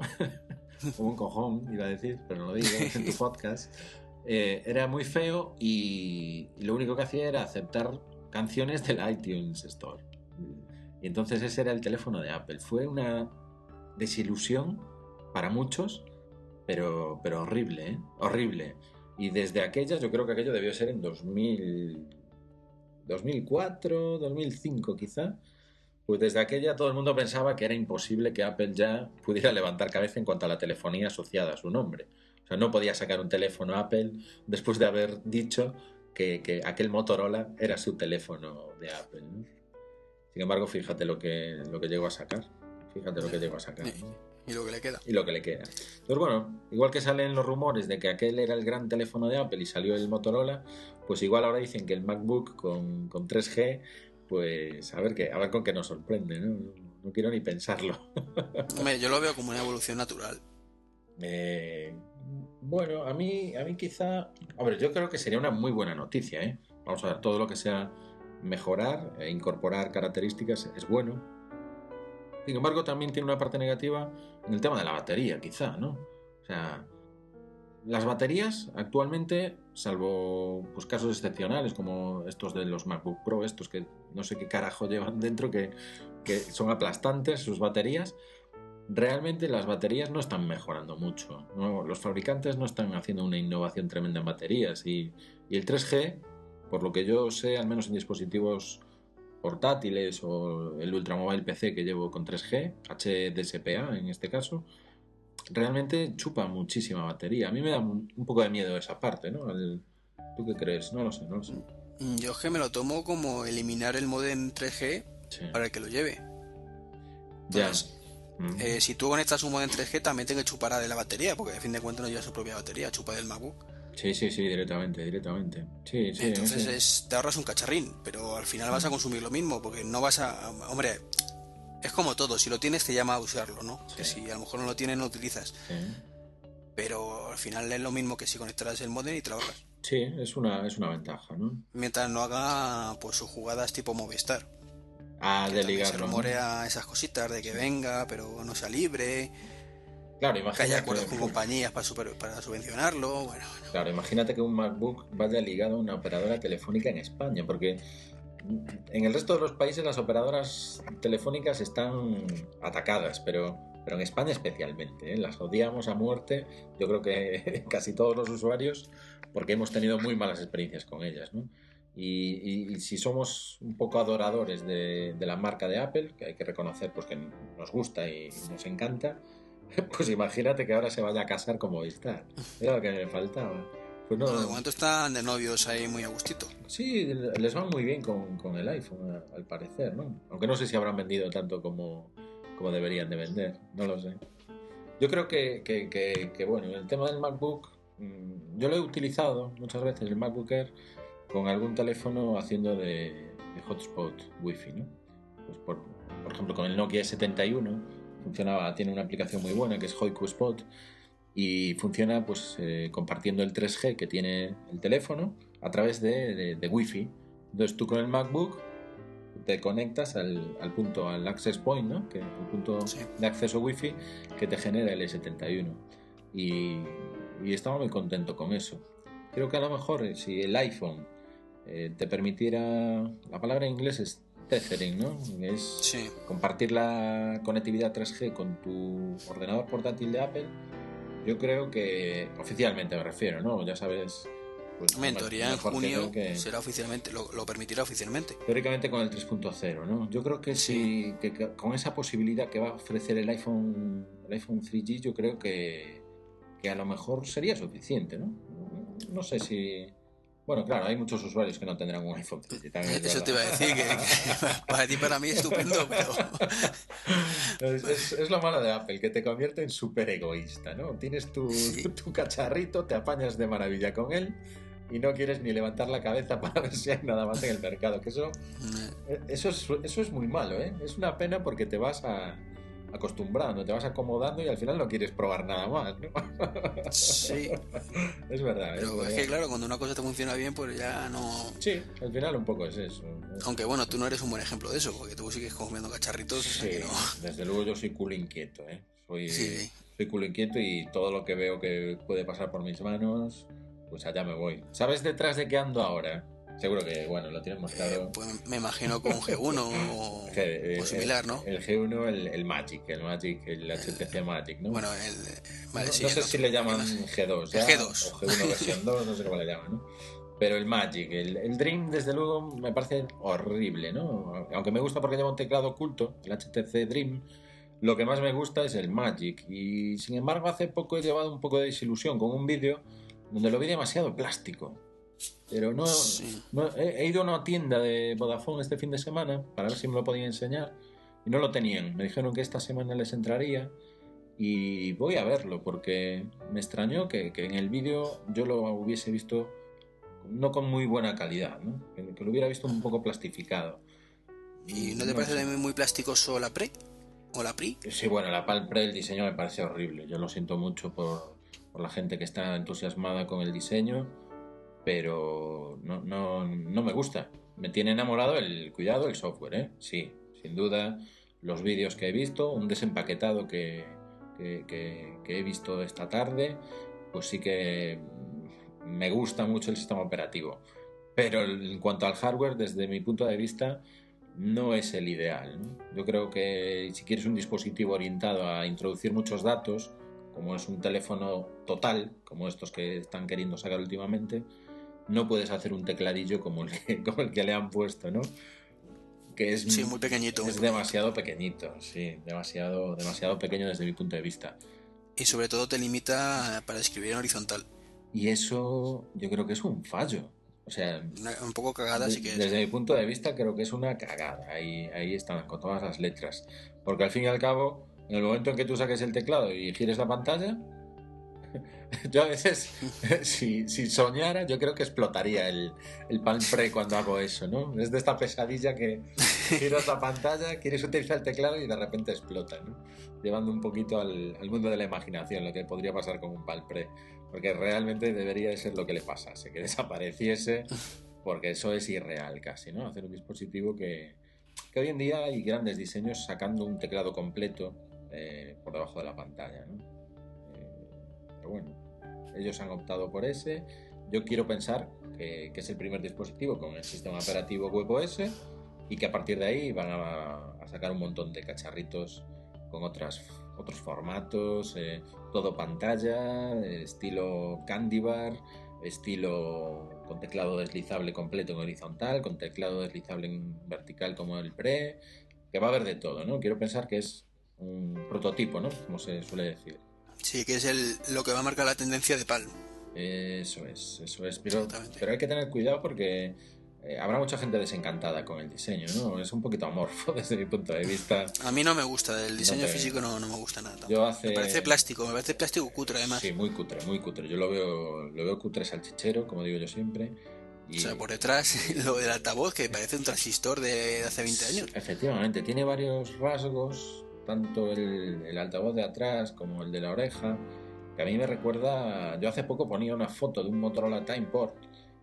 como un cojón, iba a decir, pero no lo digo en tu podcast. Eh, era muy feo y, y lo único que hacía era aceptar canciones del iTunes Store. Y entonces ese era el teléfono de Apple. Fue una desilusión para muchos, pero, pero horrible, ¿eh? Horrible. Y desde aquella, yo creo que aquello debió ser en 2000, 2004, 2005 quizá. Pues desde aquella todo el mundo pensaba que era imposible que Apple ya pudiera levantar cabeza en cuanto a la telefonía asociada a su nombre. O sea, no podía sacar un teléfono Apple después de haber dicho que, aquel Motorola era su teléfono de Apple. Sin embargo, fíjate lo que, lo que llegó a sacar. Fíjate lo que llegó a sacar. Y lo que le queda. Y lo que le queda. Entonces, bueno, igual que salen los rumores de que aquel era el gran teléfono de Apple y salió el Motorola, pues igual ahora dicen que el MacBook con, 3G, pues a ver, qué, a ver con qué nos sorprende, ¿no? No quiero ni pensarlo. Hombre, yo lo veo como una evolución natural. Eh, bueno, a mí, a mí quizá... A ver, yo creo que sería una muy buena noticia, ¿eh? Vamos a ver, todo lo que sea mejorar e incorporar características es bueno. Sin embargo, también tiene una parte negativa en el tema de la batería, quizá, ¿no? O sea, las baterías actualmente, salvo pues, casos excepcionales como estos de los MacBook Pro, estos que no sé qué carajo llevan dentro, que, son aplastantes sus baterías, realmente las baterías no están mejorando mucho. Los fabricantes no están haciendo una innovación tremenda en baterías y, y el 3G, por lo que yo sé, al menos en dispositivos portátiles o el Ultramobile PC que llevo con 3G, HDSPA en este caso, realmente chupa muchísima batería. A mí me da un, poco de miedo esa parte, ¿no? ¿Tú qué crees? No lo sé, no lo sé. Mm, yo es que me lo tomo como eliminar el modem 3G para el que lo lleve. ya. Mm. Eh, si tú conectas un modem 3G también tiene que chupar de la batería, porque a fin de cuentas no lleva su propia batería, chupa del MacBook. Sí, sí, sí, directamente, directamente. Sí, sí, Entonces te ahorras un cacharrín, pero al final vas a consumir lo mismo, porque no vas a... Hombre, es como todo, si lo tienes te llama a usarlo, ¿no? Que si a lo mejor no lo tienes no lo utilizas. Pero al final es lo mismo que si conectaras el modem y ahorras. Sí, es una, es una ventaja, ¿no? Mientras no haga pues sus jugadas tipo Movistar. Ah, de ligar. Se rumorea esas cositas de que venga, pero no sea libre Claro, imagínate. Que haya acuerdos con compañías para, para subvencionarlo. Bueno, Claro, imagínate que un MacBook vaya ligado a una operadora telefónica en España, porque en el resto de los países las operadoras telefónicas están atacadas, pero, pero en España especialmente. ¿eh? Las odiamos a muerte, yo creo que casi todos los usuarios, porque hemos tenido muy malas experiencias con ellas. ¿no? Y, si somos un poco adoradores de, de, la marca de Apple, que hay que reconocer pues, que nos gusta y nos encanta, Pues imagínate que ahora se vaya a casar como está. Era lo que me faltaba. Pues no, de momento están de novios ahí muy a gustito. Sí, les va muy bien con, el iPhone, al parecer, ¿no? Aunque no sé si habrán vendido tanto como, como deberían de vender, no lo sé. Yo creo que, que, que, bueno, el tema del MacBook, mm, yo lo he utilizado muchas veces, el MacBook Air, con algún teléfono haciendo de, hotspot Wi-Fi, ¿no? Pues por, por ejemplo, con el Nokia 71 funcionaba, tiene una aplicación muy buena que es Hoiku Spot y funciona pues eh, compartiendo el 3G que tiene el teléfono a través de, de, Wi-Fi. Entonces tú con el MacBook te conectas al, al punto, al access point, ¿no? que, el punto de acceso Wi-Fi que te genera el E71. Y, y, estaba muy contento con eso. Creo que a lo mejor eh, si el iPhone eh, te permitiera, la palabra en inglés es tethering, ¿no? Es compartir la conectividad 3G con tu ordenador portátil de Apple. Yo creo que oficialmente me refiero, ¿no? Ya sabes. Pues, en teoría en junio será oficialmente, lo, permitirá oficialmente. Teóricamente con el 3.0, ¿no? Yo creo que sí. que, con esa posibilidad que va a ofrecer el iPhone, el iPhone 3G, yo creo que, que a lo mejor sería suficiente, ¿no? No sé si bueno, claro, hay muchos usuarios que no tendrán un iPhone. Eso te iba a decir, que, para ti, para mí, estupendo, pero... Es, lo malo de Apple, que te convierte en súper egoísta, ¿no? Tienes tu, tu cacharrito, te apañas de maravilla con él y no quieres ni levantar la cabeza para ver si hay nada más en el mercado. Que eso, eso, es, eso es muy malo, ¿eh? Es una pena porque te vas a acostumbrando, te vas acomodando y al final no quieres probar nada más, ¿no? Sí. es verdad. Pero es, que claro, cuando una cosa te funciona bien, pues ya no... Sí, al final un poco es eso. Aunque bueno, tú no eres un buen ejemplo de eso, porque tú sigues comiendo cacharritos. Sí, desde luego yo soy culo inquieto, ¿eh? Soy, soy culo inquieto y todo lo que veo que puede pasar por mis manos, pues allá me voy. ¿Sabes detrás de qué ando ahora? Seguro que, bueno, lo tienes mostrado. Eh, pues me imagino con un G1 o, G- eh, o similar, el- ¿no? El G1, el, el Magic, el Magic, el HTC Magic, ¿no? Bueno, el... Vale, no, sí, no sé el si le llaman G2, ya, El G2. o G1 versión 2, no sé cómo le llaman, ¿no? Pero el Magic, el, el Dream, desde luego, me parece horrible, ¿no? Aunque me gusta porque lleva un teclado oculto, el HTC Dream, lo que más me gusta es el Magic. Y sin embargo, hace poco he llevado un poco de desilusión con un vídeo donde lo vi demasiado plástico. Pero no, Sí. no- he, he ido a una tienda de Vodafone este fin de semana para ver si me lo podían enseñar y no lo tenían. Me dijeron que esta semana les entraría y voy a verlo porque me extrañó que, que en el vídeo yo lo hubiese visto no con muy buena calidad, ¿no? que, lo hubiera visto un poco plastificado. ¿Y no te parece también muy plasticoso la Pre? ¿O la Pri? Sí, bueno, la Palm Pre, el diseño me parece horrible. Yo lo siento mucho por, por la gente que está entusiasmada con el diseño, pero no, no, no me gusta. Me tiene enamorado el cuidado, el software, ¿eh? Sí, sin duda. Los vídeos que he visto, un desempaquetado que, que, he visto esta tarde, pues sí que me gusta mucho el sistema operativo. Pero en cuanto al hardware, desde mi punto de vista, no es el ideal. ¿no? Yo creo que si quieres un dispositivo orientado a introducir muchos datos, como es un teléfono total, como estos que están queriendo sacar últimamente, no puedes hacer un tecladillo como el que, como el que le han puesto, ¿no? Que es, Sí, muy pequeñito. muy es pequeñito. demasiado pequeñito, sí, demasiado, demasiado pequeño desde mi punto de vista. Y sobre todo te limita para escribir en horizontal. Y eso yo creo que es un fallo. O sea, Una- un poco cagada, De- sí que es. Desde mi punto de vista creo que es una cagada. Ahí, ahí están con todas las letras. Porque al fin y al cabo, en el momento en que tú saques el teclado y gires la pantalla, yo a veces, si, si soñara, yo creo que explotaría el, el Palm Pre cuando hago eso, ¿no? Es de esta pesadilla que giras la pantalla, quieres utilizar el teclado y de repente explota, ¿no? Llevando un poquito al, al mundo de la imaginación, lo que podría pasar con un Palm Pre. Porque realmente debería de ser lo que le pasase, que desapareciese porque eso es irreal casi, ¿no? Hacer un dispositivo que, que hoy en día hay grandes diseños sacando un teclado completo eh, por debajo de la pantalla, ¿no? Pero bueno, ellos han optado por ese. Yo quiero pensar que, que es el primer dispositivo con el sistema operativo WebOS y que a partir de ahí van a, a sacar un montón de cacharritos con otras, otros formatos, eh, todo pantalla, estilo Candy Bar, estilo con teclado deslizable completo en horizontal, con teclado deslizable en vertical como el Pre, que va a haber de todo, ¿no? Quiero pensar que es un prototipo, ¿no? Como se suele decir. Sí, que es el, lo que va a marcar la tendencia de Palm. Eso es, eso es. Pero, pero hay que tener cuidado porque eh, habrá mucha gente desencantada con el diseño, ¿no? Es un poquito amorfo desde mi punto de vista. A mí no me gusta, del diseño No te- físico no, no me gusta nada. tampoco. Yo hace... Me parece plástico, me parece plástico cutre además. Sí, muy cutre, muy cutre. Yo lo veo, lo veo cutre salchichero, como digo yo siempre. Y O sea, por detrás lo del altavoz que parece un transistor de hace 20 años. Efectivamente, tiene varios rasgos, tanto el, el altavoz de atrás como el de la oreja, que a mí me recuerda, yo hace poco ponía una foto de un Motorola Timeport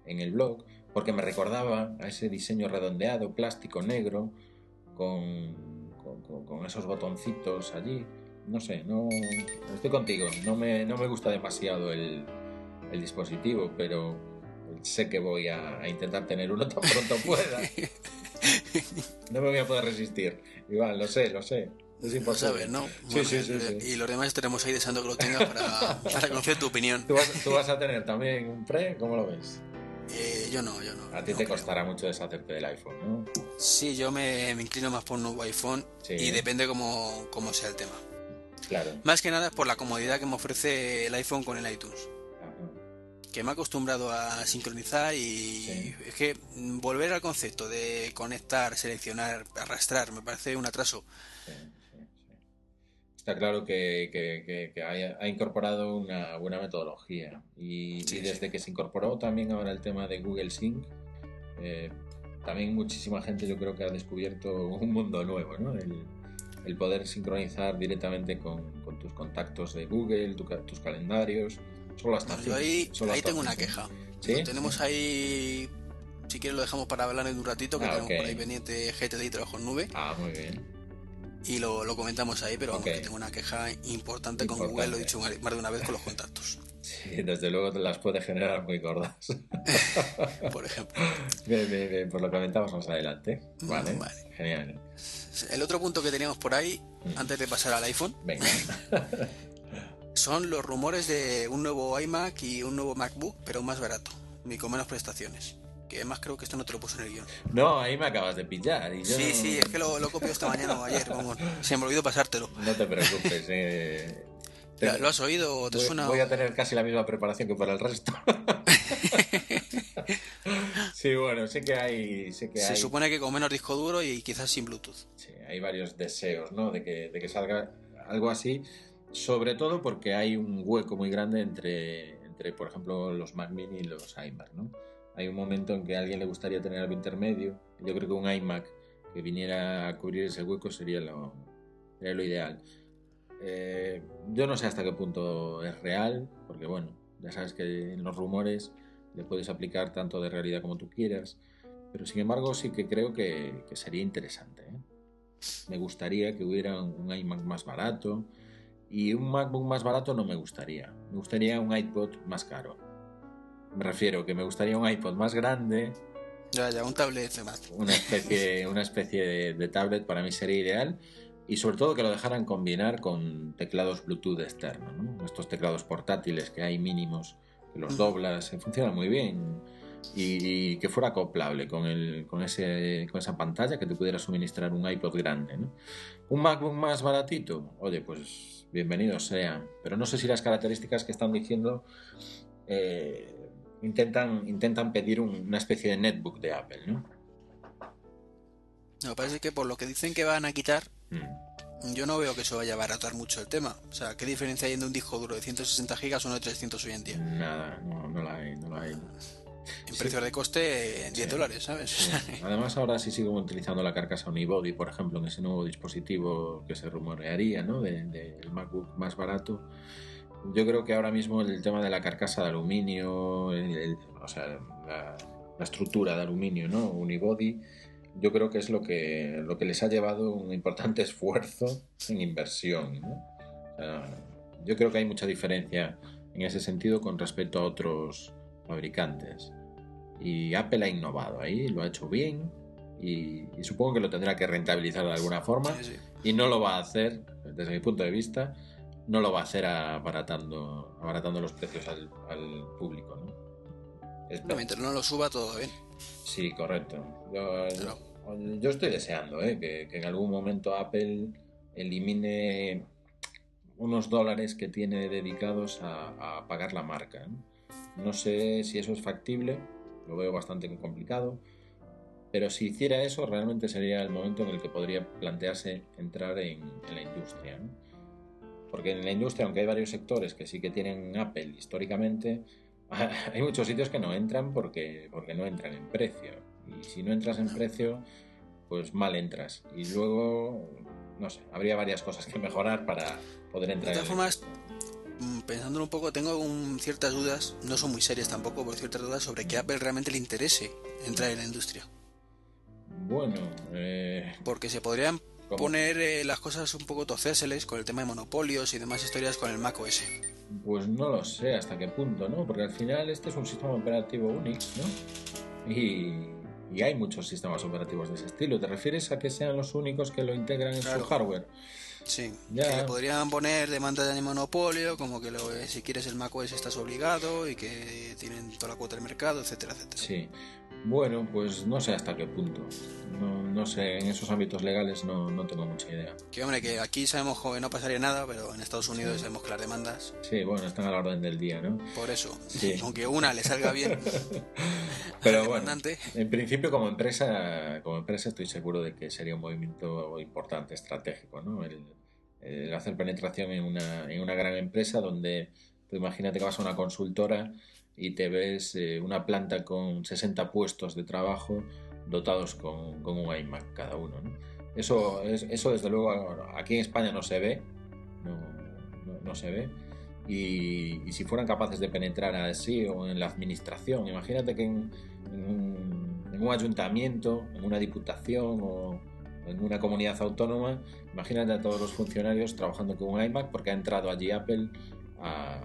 en el blog, porque me recordaba a ese diseño redondeado, plástico negro, con, con, con- esos botoncitos allí. No sé, no estoy contigo, no me, no me gusta demasiado el, el dispositivo, pero sé que voy a, a intentar tener uno tan pronto pueda. No me voy a poder resistir. Iván, lo sé, lo sé. Es imposible. ¿no? Sí, Bueno, sí, sí, eh, sí. Y los demás estaremos ahí deseando que lo tengas para, para conocer tu opinión. ¿Tú, vas, tú vas a tener también un pre, ¿cómo lo ves? Eh, yo no, yo no. A ti no te creo. costará mucho deshacerte del iPhone, ¿no? Sí, yo me, me inclino más por un nuevo iPhone y depende cómo, cómo sea el tema. Claro. Más que nada por la comodidad que me ofrece el iPhone con el iTunes. Ajá. Que me he acostumbrado a sincronizar y es que volver al concepto de conectar, seleccionar, arrastrar, me parece un atraso. Está claro que, que- que- que ha, ha incorporado una buena metodología y, Sí, y desde que se incorporó también ahora el tema de Google Sync, eh, también muchísima gente yo creo que ha descubierto un mundo nuevo, ¿no? El, el poder sincronizar directamente con, con tus contactos de Google, tu tus calendarios, solo hasta Yo ahí, solo ahí hasta tengo una queja. ¿Sí? Lo tenemos ahí, si quieres lo dejamos para hablar en un ratito, que Ah, tenemos ok. por ahí pendiente GTD y trabajo en nube. Ah, muy bien. Y lo, lo comentamos ahí, pero tengo una queja importante, con. Google, lo he dicho más de una vez con los contactos, Sí, desde luego te las puede generar muy gordas. por ejemplo. bien, bien, bien, pues lo comentamos más adelante. Vale, Mm, Vale. genial. El otro punto que teníamos por ahí, Mm. antes de pasar al iPhone, Venga, son los rumores de un nuevo iMac y un nuevo MacBook, pero más barato y con menos prestaciones. Que además creo que esto no te lo puse en el guion. no, ahí me acabas de pillar. Y yo Sí, no- sí, es que lo, lo copio esta mañana o ayer, vamos. Se me olvidó pasártelo. No te preocupes. eh, ¿Lo has oído o te voy, suena? voy a tener casi la misma preparación que para el resto. sí, bueno, sé que hay. Sé que Se hay, supone que con menos disco duro y quizás sin Bluetooth. sí, hay varios deseos, ¿no? De que, de que salga algo así. Sobre todo porque hay un hueco muy grande entre, entre, por ejemplo, los Mac Mini y los iMac, ¿no? Hay un momento en que a alguien le gustaría tener algo intermedio. Yo creo que un iMac que viniera a cubrir ese hueco sería lo, ideal. Eh, yo no sé hasta qué punto es real, porque bueno, ya sabes que en los rumores le puedes aplicar tanto de realidad como tú quieras, pero sin embargo sí que creo que, que sería interesante. ¿eh? Me gustaría que hubiera un iMac más barato y un MacBook más barato no me gustaría. Me gustaría un iPod más caro. Me refiero que me gustaría un iPod más grande, Ya, ya, un tablet más. una especie, una especie de, de tablet para mí sería ideal y sobre todo que lo dejaran combinar con teclados Bluetooth externos, ¿no? estos teclados portátiles que hay mínimos, que los doblas, funcionan muy bien y, y que fuera acoplable con, el, con, ese, con esa pantalla que te pudiera suministrar un iPod grande. ¿no? Un MacBook más baratito, oye, pues bienvenido sea, pero no sé si las características que están diciendo eh, intentan, intentan pedir un- una especie de netbook de Apple, ¿no? Me parece que por lo que dicen que van a quitar, Mm. yo no veo que eso vaya a abaratar mucho el tema. O sea, ¿qué diferencia hay entre un disco duro de 160 gigas o uno de 300 hoy en día? Nada, no, no la hay, no la hay. En Sí. precios de coste, en 10 Sí. dólares, ¿sabes? Sí. Además, ahora sí sigo utilizando la carcasa Unibody, por ejemplo, en ese nuevo dispositivo que se rumorearía, ¿no? Del de, del MacBook más barato. Yo creo que ahora mismo el tema de la carcasa de aluminio, el- el- o sea, la, la estructura de aluminio, ¿no? Unibody, yo creo que es lo que, lo que les ha llevado un importante esfuerzo en inversión, ¿no? O sea, yo creo que hay mucha diferencia en ese sentido con respecto a otros fabricantes. Y Apple ha innovado ahí, lo ha hecho bien y, y supongo que lo tendrá que rentabilizar de alguna forma Sí, sí. y no lo va a hacer, desde mi punto de vista, no lo va a hacer abaratando, abaratando los precios al, al público. ¿no? Mientras no lo suba, todo bien. Sí, correcto. Yo, Claro. yo estoy deseando ¿eh? que, que en algún momento Apple elimine unos dólares que tiene dedicados a, a pagar la marca. ¿no? No sé si eso es factible, lo veo bastante complicado, pero si hiciera eso realmente sería el momento en el que podría plantearse entrar en, en la industria. ¿no? Porque en la industria, aunque hay varios sectores que sí que tienen Apple históricamente, hay muchos sitios que no entran porque, porque no entran en precio. Y si no entras en precio, pues mal entras. Y luego, no sé, habría varias cosas que mejorar para poder De entrar todas en la formas, mm, pensándolo un poco, tengo un- ciertas dudas, no son muy serias tampoco, pero ciertas dudas sobre que a Apple realmente le interese entrar en la industria. Bueno, eh, Porque se podrían ¿cómo? poner eh, las cosas un poco tocéseles con el tema de monopolios y demás historias con el Mac OS. Pues no lo sé hasta qué punto, ¿no? Porque al final este es un sistema operativo Unix, ¿no? Y, y hay muchos sistemas operativos de ese estilo. ¿Te refieres a que sean los únicos que lo integran en Claro. su hardware? Sí, Ya. que le podrían poner demanda de monopolio, como que lo, eh, si quieres el Mac OS estás obligado y que tienen toda la cuota del mercado, etcétera, etcétera. Sí. Bueno, pues no sé hasta qué punto. No, no sé, en esos ámbitos legales no, no tengo mucha idea. Que hombre, que aquí sabemos que no pasaría nada, pero en Estados Unidos sabemos que las demandas, Sí, bueno, están a la orden del día, ¿no? por eso, Sí. aunque una le salga bien Pero bueno, en principio como empresa, como empresa estoy seguro de que sería un movimiento importante, estratégico, ¿no? El, el hacer penetración en una, en una gran empresa donde, tú imagínate que vas a una consultora y te ves eh, una planta con 60 puestos de trabajo dotados con, un iMac cada uno, ¿no? Eso, es, eso desde luego aquí en España no se ve, no, no- se ve. Y, si fueran capaces de penetrar así o en la administración, imagínate que en un, en un ayuntamiento, en una diputación o, en una comunidad autónoma, imagínate a todos los funcionarios trabajando con un iMac porque ha entrado allí Apple a,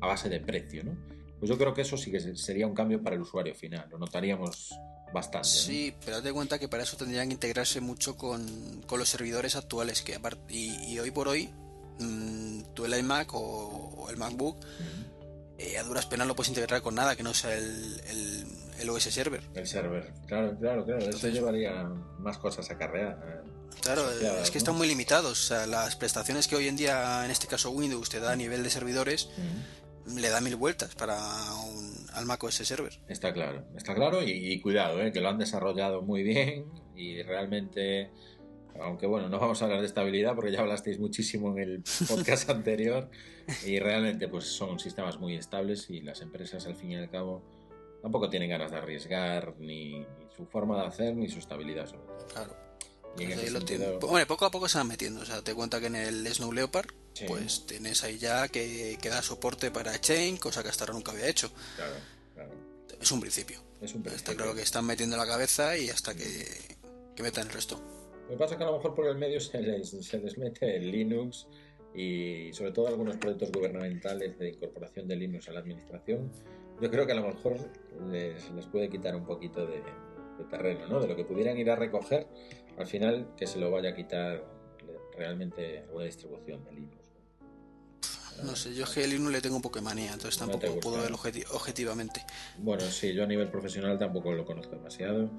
a- a base de precio, ¿no? Pues yo creo que eso sí que sería un cambio para el usuario final, lo notaríamos bastante. ¿no? Sí, pero date cuenta que para eso tendrían que integrarse mucho con, con los servidores actuales. que y, y hoy por hoy, mm, tú el iMac o, o el MacBook, eh, a duras penas lo puedes integrar con nada que no sea el, el, el OS Server. El server, claro, claro, claro, eso Entonces- llevaría más cosas acarreadas. eh. Claro, asociadas, es que ¿no? están muy limitados. O sea, las prestaciones que hoy en día, en este caso Windows, te da a nivel de servidores. Le da mil vueltas para un, al Mac OS Server. Está claro, está claro y, y cuidado, ¿eh? que lo han desarrollado muy bien y realmente, aunque bueno, no vamos a hablar de estabilidad porque ya hablasteis muchísimo en el podcast anterior y realmente pues son sistemas muy estables y las empresas al fin y al cabo tampoco tienen ganas de arriesgar ni, ni su forma de hacer ni su estabilidad sobre todo. Claro. Entonces, lo sentido-. Bueno, poco a poco se van metiendo. O sea, te cuenta que en el Snow Leopard, Sí. pues tienes ahí ya que, que da soporte para Chain, cosa que hasta ahora nunca había hecho. Claro, claro. Es un principio. Es un Está principio. claro que están metiendo la cabeza y hasta que, que metan el resto. Lo que pasa es que a lo mejor por el medio se les, se les mete el Linux y sobre todo algunos proyectos gubernamentales de incorporación de Linux a la administración. Yo creo que a lo mejor les, les puede quitar un poquito de, de terreno, ¿no? De lo que pudieran ir a recoger, al final que se lo vaya a quitar realmente alguna distribución de Linux. No sé, yo es que el Linux le tengo un poco de manía, entonces No tampoco gusta, puedo ¿no? verlo objeti- objetivamente. Bueno, sí, yo a nivel profesional tampoco lo conozco demasiado.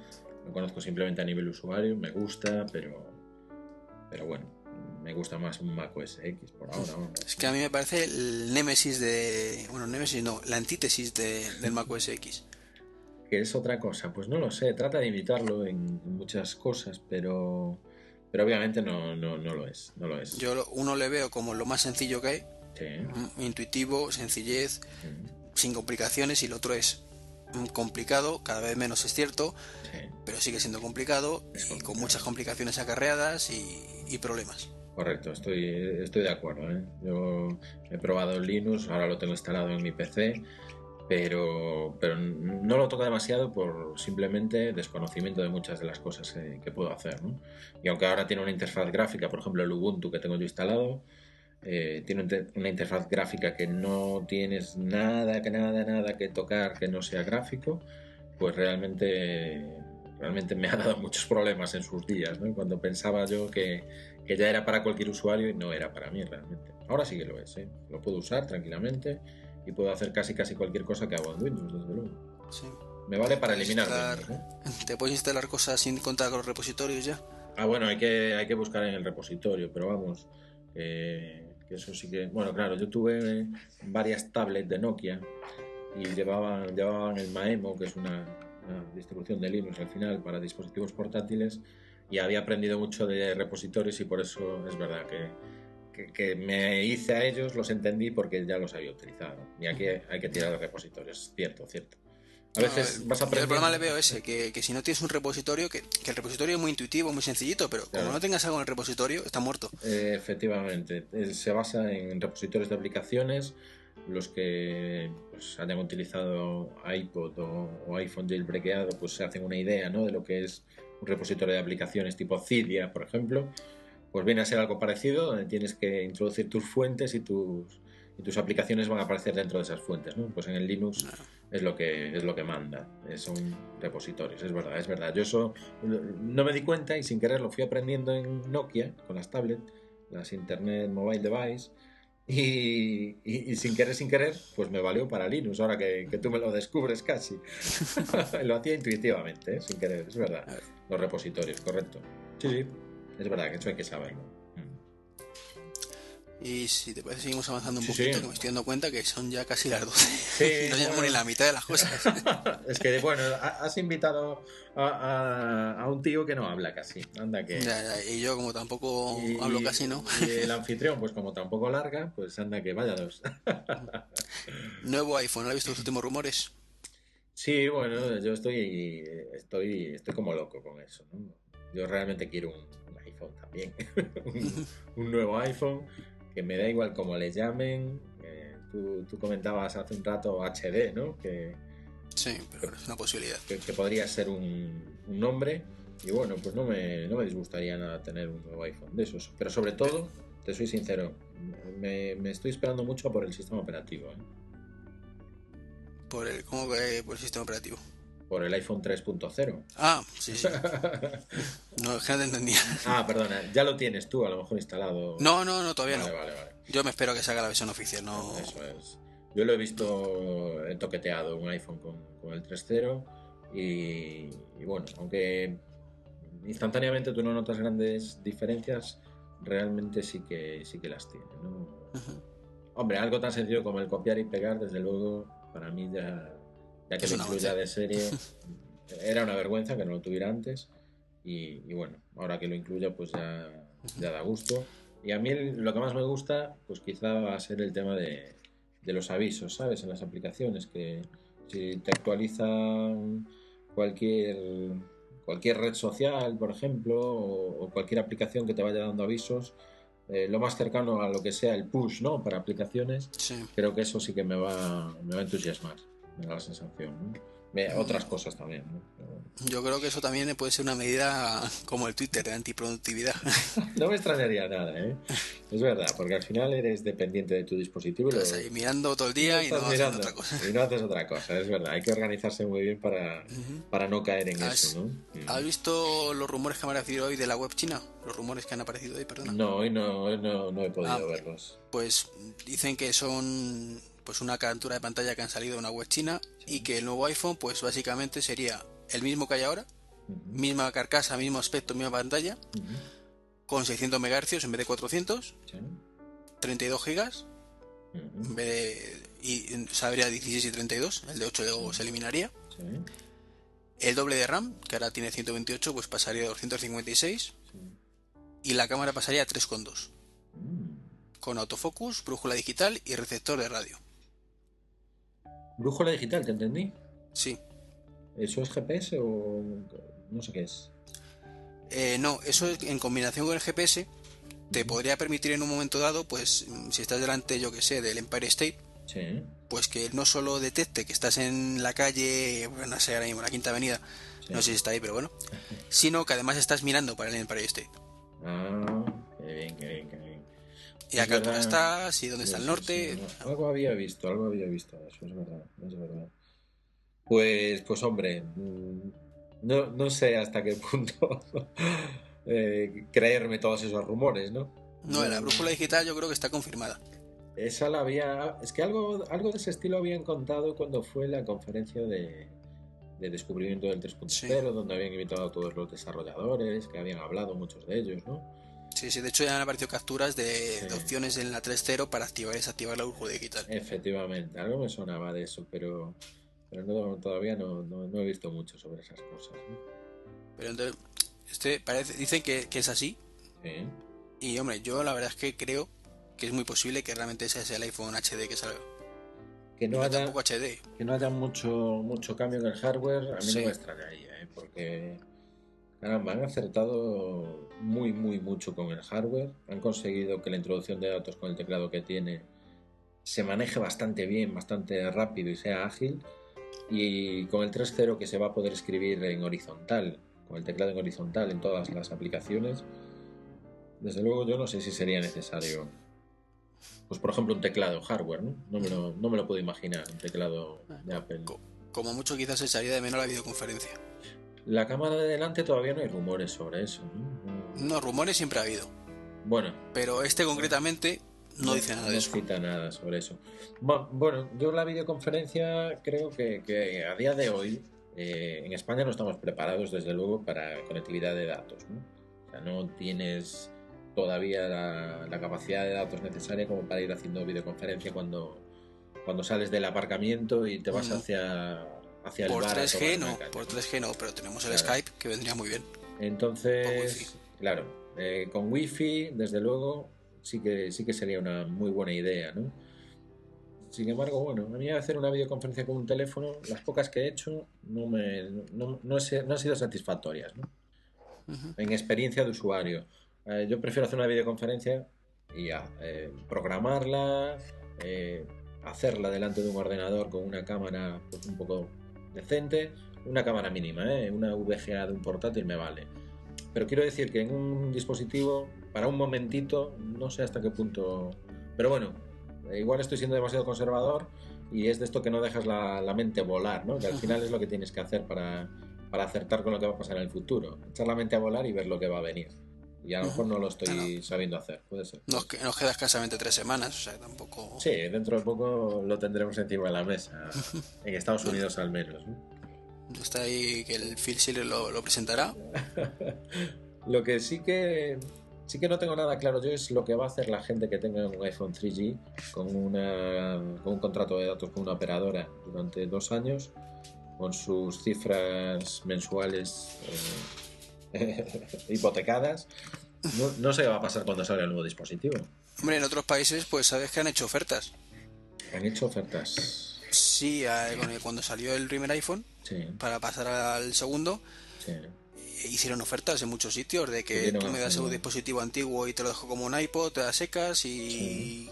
Lo conozco simplemente a nivel usuario, me gusta, pero, pero bueno, me gusta más un Mac OS X por ahora. ¿no? Es que a mí me parece el némesis de... Bueno, némesis no, la antítesis de, del Mac OS X. que es otra cosa. Pues no lo sé, trata de imitarlo en muchas cosas, pero, pero obviamente no, no, no lo es. No lo es. Yo lo- uno le veo como lo más sencillo que hay, Sí, mm, intuitivo, sencillez, sin complicaciones, y el otro es mm, complicado, cada vez menos es cierto, sí, pero sigue siendo complicado y con muchas complicaciones acarreadas y, y problemas. correcto, estoy, estoy de acuerdo. ¿eh? Yo he probado Linux, ahora lo tengo instalado en mi PC, pero, pero no lo toco demasiado por simplemente desconocimiento de muchas de las cosas que, que puedo hacer. ¿no? Y aunque ahora tiene una interfaz gráfica, por ejemplo el Ubuntu que tengo yo instalado, eh, tiene una interfaz gráfica que no tienes nada, que nada, nada que tocar que no sea gráfico, pues realmente, realmente me ha dado muchos problemas en sus días, ¿no? Cuando pensaba yo que, que ya era para cualquier usuario y no era para mí realmente. Ahora sí que lo es, ¿eh? Lo puedo usar tranquilamente y puedo hacer casi casi cualquier cosa que hago en Windows, desde luego. Sí. Me vale para eliminar instalar- ¿no? ¿Te puedes instalar cosas sin contar con los repositorios ya? Ah, bueno, hay que, hay que buscar en el repositorio, pero vamos, eh, que eso sí que... Bueno, claro, yo tuve varias tablets de Nokia y llevaban, llevaban el Maemo, que es una, una distribución de Linux al final para dispositivos portátiles, y había aprendido mucho de repositorios y por eso es verdad que, que, que me hice a ellos, los entendí porque ya los había utilizado. Y aquí hay que tirar de repositorios, cierto, cierto. A veces No, el- vas yo aprendiendo... El problema le veo ese, que, que si no tienes un repositorio, que, que el repositorio es muy intuitivo, muy sencillito, pero Claro. como no tengas algo en el repositorio, está muerto. Eh, efectivamente, Eh, se basa en repositorios de aplicaciones, los que pues, hayan utilizado iPod o, o iPhone jailbreakado, pues se hacen una idea ¿no? de lo que es un repositorio de aplicaciones tipo Cydia, por ejemplo, pues viene a ser algo parecido, donde tienes que introducir tus fuentes y tus, y tus aplicaciones van a aparecer dentro de esas fuentes, ¿no? Pues en el Linux es lo que es lo que manda, eh, son repositorios, es verdad, es verdad. Yo eso no me di cuenta y sin querer lo fui aprendiendo en Nokia con las tablets, las Internet Mobile Device y, y- y sin querer, sin querer, pues me valió para Linux, ahora que, que tú me lo descubres casi. lo hacía intuitivamente, ¿eh? sin querer, es verdad. Los repositorios, correcto. Sí, sí, es verdad que eso hay que saberlo. Mm. Y si te parece, seguimos avanzando un Sí, poquito, sí. que me estoy dando cuenta que son ya casi las 12. Sí, no llevamos ni la mitad de las cosas. es que, bueno, ha- has invitado a, a- a un tío que no habla casi. Anda que. Ya, ya, y yo, como tampoco Y- hablo casi, ¿no? Y el anfitrión, pues como tampoco larga, pues anda que vaya dos. Nuevo iPhone, ¿no has visto los últimos rumores? Sí, bueno, yo estoy, estoy, estoy como loco con eso. ¿no? Yo realmente quiero un iPhone también. un, un nuevo iPhone, que me da igual cómo le llamen. Eh, tú, tú comentabas hace un rato HD, ¿no? Que, Sí, pero es una posibilidad. que, que podría ser un, un nombre. y bueno, pues no me, no me disgustaría nada tener un nuevo iPhone de esos. Pero sobre todo, te soy sincero, me, me estoy esperando mucho por el sistema operativo. ¿eh? Por el, ¿Cómo que por el sistema operativo? Por el iPhone 3.0. Ah, sí, sí. no, no te entendía. ah, perdona, ya lo tienes tú a lo mejor instalado. No, no, no, todavía Vale, no. vale, vale. Yo me espero que salga la versión oficial, no. Eso es. Yo lo he visto, he toqueteado un iPhone con, con el 3.0 y, y bueno, aunque instantáneamente tú no notas grandes diferencias, realmente sí que sí que las tiene. ¿no? Hombre, algo tan sencillo como el copiar y pegar, desde luego, para mí ya, ya que Es lo incluya de serie, era una vergüenza que no lo tuviera antes y, y bueno, ahora que lo incluya pues ya, ya da gusto. Y a mí lo que más me gusta, pues quizá va a ser el tema de, de los avisos, ¿sabes? En las aplicaciones, que si te actualizan cualquier, cualquier red social, por ejemplo, o, o cualquier aplicación que te vaya dando avisos, eh, lo más cercano a lo que sea el push, ¿no? Para aplicaciones, Sí. creo que eso sí que me va, me va a entusiasmar, me da la sensación, otras cosas también, ¿no? Pero- Yo creo que eso también puede ser una medida como el Twitter de antiproductividad. No me extrañaría nada, ¿eh? Es verdad, porque al final eres dependiente de tu dispositivo y lo, Estás ahí mirando todo el día y no mirando otra cosa. y no haces otra cosa, es verdad. Hay que organizarse muy bien para, para no caer en ¿Has- eso, ¿no? Mm. ¿Has visto los rumores que han aparecido hoy de la web china? Los rumores que han aparecido hoy, perdona. No, hoy no, no, no he podido Ah, verlos. Pues dicen que son pues una captura de pantalla que han salido de una web china y que el nuevo iPhone pues básicamente sería el mismo que hay ahora, misma carcasa, mismo aspecto, misma pantalla, con 600 MHz en vez de 400, sí, 32 gigas ujú, en vez de y sabría 16 y 32, el de 8 luego se eliminaría. sí, El doble de RAM, que ahora tiene 128, pues pasaría a 256 sí. y la cámara pasaría a 3,2 Mm. con autofocus, brújula digital y receptor de radio. Brújula digital, ¿te entendí? Sí. ¿Eso es GPS o no sé qué es? Eh, no, eso es- en combinación con el GPS te podría permitir en un momento dado, pues mm, si estás delante, yo que sé, del Empire State, Sí, pues que no solo detecte que estás en la calle, bueno, no sé ahora mismo, la Quinta Avenida, sí. no sé si está ahí, pero bueno, sino que además estás mirando para el Empire State. Ah, qué bien, qué bien, qué bien. Y a qué altura estás y dónde está Sí, el norte. sí, Algo había visto, algo había visto eso, es verdad, es verdad. Pues, pues hombre, mm, no, no sé hasta qué punto eh, creerme todos esos rumores, ¿no? No, la brújula digital yo creo que está confirmada. Esa la había. Es que algo, algo de ese estilo habían contado cuando fue la conferencia de, de descubrimiento del 3.0, Sí. donde habían invitado a todos los desarrolladores, que habían hablado muchos de ellos, ¿no? Sí, sí, de hecho ya han aparecido capturas de, Sí. de opciones en la 3.0 para activar y desactivar la brújula digital. Efectivamente, algo me sonaba de eso, pero, pero no, todavía no, no, no he visto mucho sobre esas cosas. ¿no? Pero entonces, este parece, dicen que, que es así. Sí. Y hombre, yo la verdad es que creo que es muy posible que realmente ese sea el iPhone HD que salga. Que no haya, tampoco HD. que no haya mucho, mucho cambio en el hardware, a mí Sí. no me extrañaría, ¿eh? porque caramba, han acertado muy, muy mucho con el hardware. Han conseguido que la introducción de datos con el teclado que tiene se maneje bastante bien, bastante rápido y sea ágil. Y con el 3.0 que se va a poder escribir en horizontal, con el teclado en horizontal en todas las aplicaciones, desde luego yo no sé si sería necesario, pues por ejemplo un teclado hardware, ¿no? No me lo, no me lo puedo imaginar, un teclado de Apple. Co- Como mucho quizás se echaría de menos la videoconferencia. La cámara de delante todavía no hay rumores sobre eso, ¿no? No, rumores siempre ha habido. Bueno, Pero este concretamente no dice nada de no eso. cita nada sobre eso. Bu- Bueno, yo la videoconferencia creo que, que a día de hoy eh, en España no estamos preparados desde luego para conectividad de datos. ¿no? O sea, no tienes todavía la, la capacidad de datos necesaria como para ir haciendo videoconferencia cuando, cuando sales del aparcamiento y te vas Mm. Hacia, hacia el Por bar. a 3G tomar no, por ¿no? 3G no, pero tenemos el Claro. Skype que vendría muy bien. Entonces, claro, eh, con wifi, desde luego, sí que, sí que sería una muy buena idea, ¿no? Sin embargo, bueno, a mí hacer una videoconferencia con un teléfono, las pocas que he hecho, no, me, no, no, he- no han sido satisfactorias, ¿no? En experiencia de usuario. Eh, yo prefiero hacer una videoconferencia y ya, eh, programarla, eh, hacerla delante de un ordenador con una cámara pues, un poco decente, una cámara mínima, ¿eh? una VGA de un portátil me vale. Pero quiero decir que en un dispositivo, para un momentito, no sé hasta qué punto... Pero bueno, igual estoy siendo demasiado conservador y es de esto que no dejas la, la mente volar, ¿no? Que al final es lo que tienes que hacer para, para acertar con lo que va a pasar en el futuro. Echar la mente a volar y ver lo que va a venir. Y a lo mejor no lo estoy sabiendo hacer, puede ser. Nos, nos queda escasamente tres semanas, o sea, tampoco... Sí, dentro de poco lo tendremos encima de la mesa, en Estados Unidos al menos. Está ahí que el Phil Schiller lo, lo presentará. lo que sí que sí que no tengo nada claro yo es lo que va a hacer la gente que tenga un iPhone 3G con, una, con un contrato de datos con una operadora durante dos años, con sus cifras mensuales eh, hipotecadas. No, no sé qué va a pasar cuando salga el nuevo dispositivo. Hombre, en otros países, pues sabes que han hecho ofertas. Han hecho ofertas. Sí, cuando salió el primer iPhone, Sí, para pasar al segundo, sí. hicieron ofertas en muchos sitios de que tú me das un dispositivo antiguo y te lo dejo como un iPod, te das secas y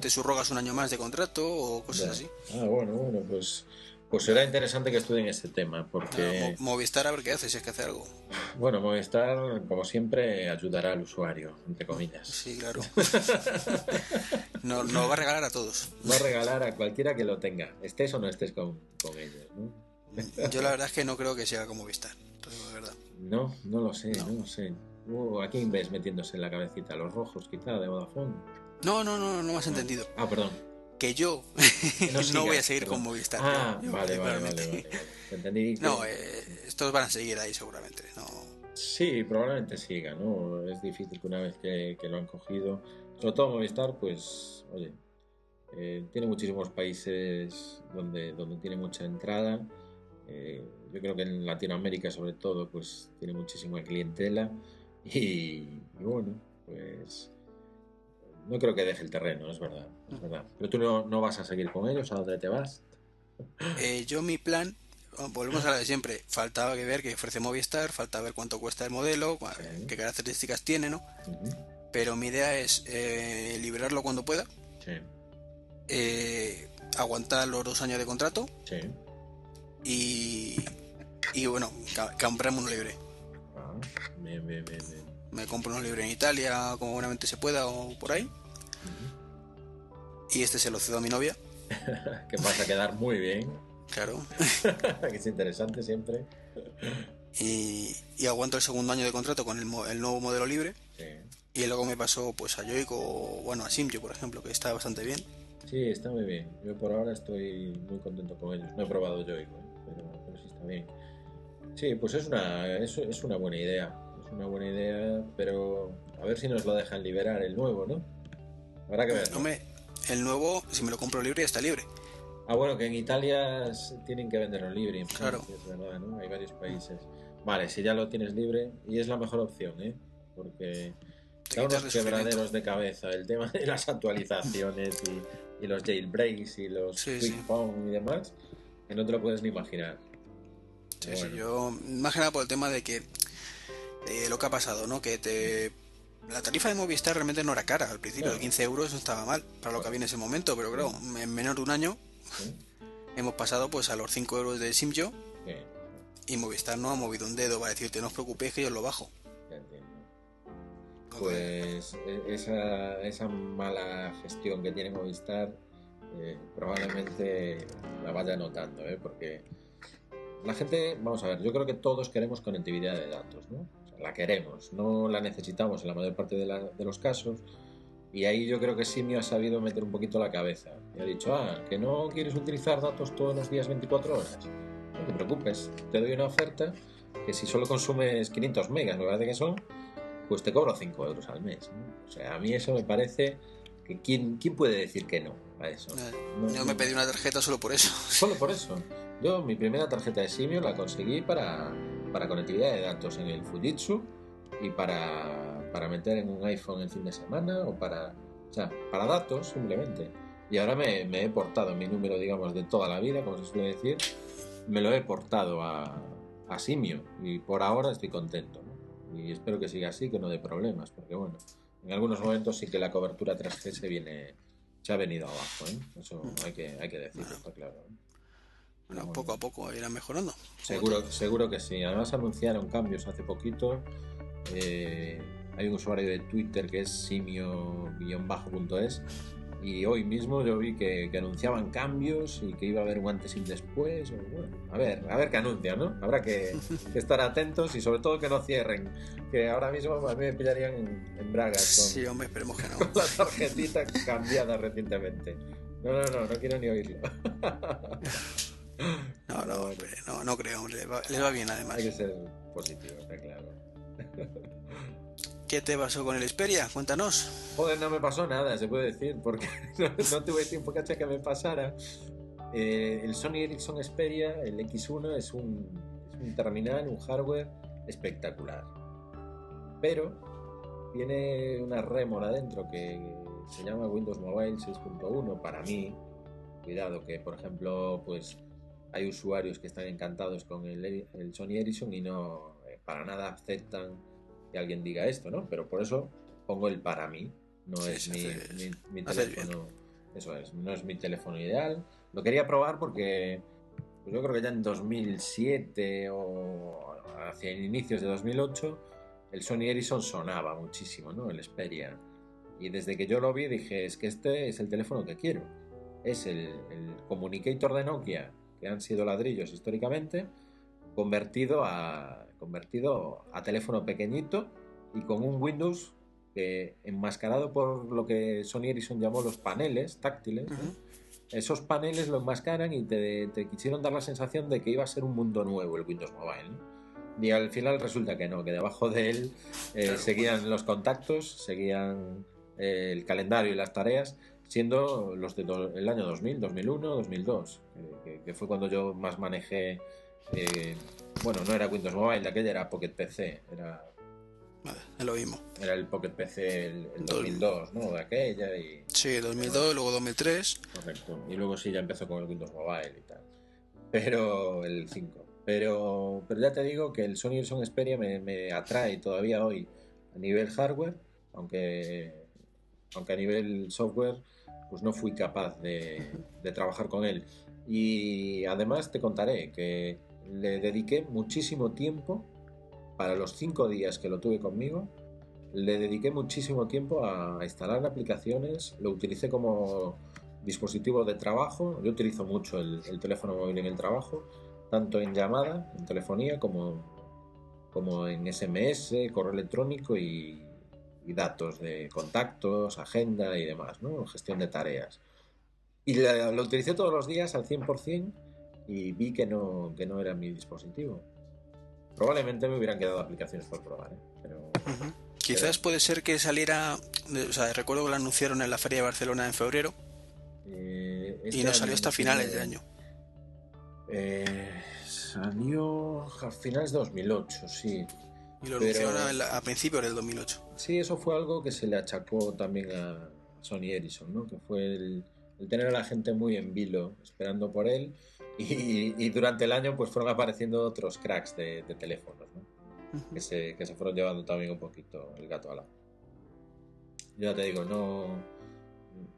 te subrogas un año más de contrato o cosas Ya. así. Ah, bueno, bueno, pues, pues será interesante que estudien este tema, porque, Mo- Movistar a ver qué hace, si es que hace algo. bueno, Movistar, como siempre, ayudará al usuario, entre comillas. Sí, claro. no, nos va a regalar a todos. Va a regalar a cualquiera que lo tenga, estés o no estés con, con ellos, ¿no? Yo la verdad es que no creo que sea como Movistar, la verdad. No, no lo sé, no, lo sé. Uh, ¿A quién ves metiéndose en la cabecita? ¿Los rojos, quizá, de Vodafone? No, no, no, no me has entendido. Ah, perdón. Que yo no, voy a seguir con Movistar. Ah, yo, vale, vale, vale, vale. Te Entendí que- No, eh, estos van a seguir ahí seguramente. No. Sí, probablemente siga, ¿no? Es difícil que una vez que, que lo han cogido, sobre todo Movistar, pues, oye, eh, tiene muchísimos países donde, donde tiene mucha entrada. Eh, yo creo que en Latinoamérica, sobre todo, pues tiene muchísima clientela. Y, y bueno, pues no creo que deje el terreno, es verdad, es verdad. Pero tú no, no vas a seguir con ellos, ¿a dónde te vas? Eh, yo mi plan, bueno, volvemos a la de siempre, faltaba que ver qué ofrece Movistar, falta ver cuánto cuesta el modelo, Sí. qué características tiene, ¿no? Pero mi idea es eh, liberarlo cuando pueda, Sí, eh, aguantar los dos años de contrato sí. y, y bueno, comprarme uno libre. Ah, bien, bien, bien, bien. Me compro uno libre en Italia, como buenamente se pueda, o por ahí. Y este se lo cedo a mi novia, que vas a quedar muy bien, claro. que es interesante siempre. Y, y aguanto el segundo año de contrato con el, el nuevo modelo libre. Sí. Y luego me pasó pues a Joico o bueno a Simyo por ejemplo, que está bastante bien. Sí, está muy bien. Yo por ahora estoy muy contento con ellos. No he probado Joico, ¿eh? pero, pero sí está bien. Sí, pues es una, es, es una buena idea. Es una buena idea, pero a ver si nos lo dejan liberar el nuevo, ¿no? Habrá que ver. El nuevo, si me lo compro libre, está libre. Ah, bueno, que en Italia tienen que venderlo libre. en Claro. Es verdad, ¿no? Hay varios países. Vale, si ya lo tienes libre, y es la mejor opción, ¿eh? Porque da unos de quebraderos de cabeza el tema de las actualizaciones y, y los jailbreaks y los Sí, quick sí. y demás, que no te lo puedes ni imaginar. Sí, sí, yo más que nada por el tema de que eh, lo que ha pasado, ¿no? Que te la tarifa de Movistar realmente no era cara al principio, de 15 euros no estaba mal para lo que había en ese momento, pero claro, en menos de un año hemos pasado pues a los 5 euros de Simyo y Movistar no ha movido un dedo para decirte no os preocupéis que yo lo bajo. Pues e- esa, esa mala gestión que tiene Movistar eh, probablemente la vaya notando, ¿eh? porque la gente, vamos a ver, yo creo que todos queremos conectividad de datos, ¿no? La queremos, no la necesitamos en la mayor parte de, la- de los casos. Y ahí yo creo que Simio ha sabido meter un poquito la cabeza. Y ha dicho, ah, que no quieres utilizar datos todos los días 24 horas. No te preocupes, te doy una oferta que si solo consumes 500 megas, me parece que son, pues te cobro 5 euros al mes. ¿no? O sea, a mí eso me parece que ¿quién, quién puede decir que no a eso? Eh, No, Yo me pedí una tarjeta solo por eso. Solo por eso. Yo mi primera tarjeta de Simio la conseguí para, para conectividad de datos en el Fujitsu y para, para meter en un iPhone el fin de semana o para, o sea, para datos simplemente. Y ahora me, me he portado mi número, digamos, de toda la vida, como se suele decir, me lo he portado a, a Simio y por ahora estoy contento. ¿no? Y espero que siga así, que no dé problemas, porque bueno, en algunos momentos sí que la cobertura 3G se viene, se ha venido abajo, ¿eh? eso hay que, hay que decirlo, está claro. ¿eh? Bueno, poco a poco irá mejorando. Seguro, seguro que sí. Además anunciaron cambios hace poquito. Eh, hay un usuario de Twitter que es simio-bajo.es y hoy mismo yo vi que, anunciaban cambios y que iba a haber un antes y un después. Bueno, a ver, a ver qué anuncian, ¿no? Habrá que, estar atentos y sobre todo que no cierren. Que ahora mismo a mí me pillarían en, bragas. sí, hombre, esperemos que no. Con la tarjetita cambiada recientemente. No, no, no, no quiero ni oírlo. No, no, hombre, no, no creo, hombre. Le va, bien además. Hay que ser positivo, está claro. ¿Qué te pasó con el Xperia? Cuéntanos. Joder, no me pasó nada, se puede decir, porque no, tuve tiempo que que me pasara. Eh, el Sony Ericsson Xperia, el X1, es un, es un terminal, un hardware espectacular. Pero tiene una rémora dentro que se llama Windows Mobile 6.1 para mí. Cuidado que, por ejemplo, pues hay usuarios que están encantados con el, Sony Ericsson y no eh, para nada aceptan que alguien diga esto, ¿no? Pero por eso pongo el para mí, no es mi, teléfono, eso es, no es mi teléfono ideal. Lo quería probar porque pues yo creo que ya en 2007 o hacia inicios de 2008 el Sony Ericsson sonaba muchísimo, ¿no? El Xperia. Y desde que yo lo vi dije, es que este es el teléfono que quiero. Es el, el Communicator de Nokia que han sido ladrillos históricamente, convertido a, convertido a teléfono pequeñito y con un Windows que enmascarado por lo que Sony Ericsson llamó los paneles táctiles. Esos paneles lo enmascaran y te, quisieron dar la sensación de que iba a ser un mundo nuevo el Windows Mobile. Y al final resulta que no, que debajo de él eh, seguían los contactos, seguían eh, el calendario y las tareas, siendo los del año 2000, 2001, 2002, que, fue cuando yo más manejé. Eh, bueno, no era Windows Mobile, de aquella era Pocket PC, era. Vale, lo mismo. Era el Pocket PC el, 2002, ¿no? De aquella y. Sí, 2002, luego 2003. Correcto. Y luego sí ya empezó con el Windows Mobile y tal. Pero el 5. Pero, pero ya te digo que el Sony Ericsson Xperia me, me atrae todavía hoy a nivel hardware, aunque, aunque a nivel software pues no fui capaz de, trabajar con él. Y además te contaré que le dediqué muchísimo tiempo, para los cinco días que lo tuve conmigo, le dediqué muchísimo tiempo a instalar aplicaciones, lo utilicé como dispositivo de trabajo, yo utilizo mucho el, teléfono móvil en el trabajo, tanto en llamada, en telefonía, como, como en SMS, correo electrónico y, y datos de contactos, agenda y demás, ¿no? Gestión de tareas. Y lo utilicé todos los días al 100% y vi que no, que no era mi dispositivo. Probablemente me hubieran quedado aplicaciones por probar, ¿eh? Pero, Quizás puede ser que saliera, o sea, recuerdo que lo anunciaron en la Feria de Barcelona en febrero eh, y no salió hasta finales de año. Eh, salió a finales de 2008, sí. Y lo anunciaron a, principios del 2008. Sí, eso fue algo que se le achacó también a Sony Ericsson, ¿no? que fue el, tener a la gente muy en vilo esperando por él y, durante el año pues fueron apareciendo otros cracks de, teléfonos ¿no? que, se, que se fueron llevando también un poquito el gato a la... Yo ya te digo, no,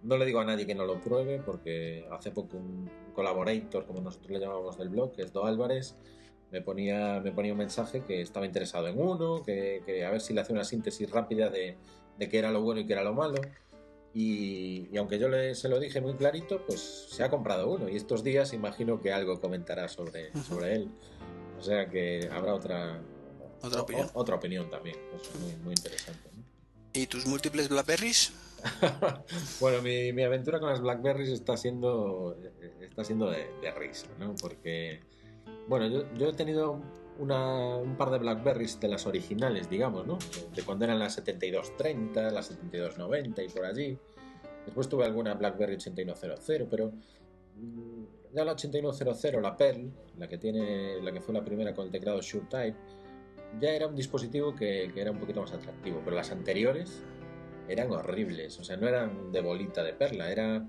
no le digo a nadie que no lo pruebe porque hace poco un colaborator, como nosotros le llamamos del blog, que es Do Álvarez, me ponía, me ponía un mensaje que estaba interesado en uno, que, a ver si le hacía una síntesis rápida de, de qué era lo bueno y qué era lo malo. Y, aunque yo le, se lo dije muy clarito, pues se ha comprado uno y estos días imagino que algo comentará sobre, sobre él. O sea que habrá otra, otra opinión, otra opinión también. Eso es muy, muy interesante. ¿Y tus múltiples Blackberries? bueno, mi, mi, aventura con las Blackberries está siendo, está siendo de, de risa, ¿no? Porque bueno, yo, he tenido un par de Blackberries de las originales, digamos, ¿no? De cuando eran las 7230, las 7290 y por allí. Después tuve alguna BlackBerry 8100, pero mm, ya la 8100, la Pearl, la que tiene, la que fue la primera con el teclado SureType, ya era un dispositivo que, que, era un poquito más atractivo, pero las anteriores eran horribles, o sea, no eran de bolita de perla, era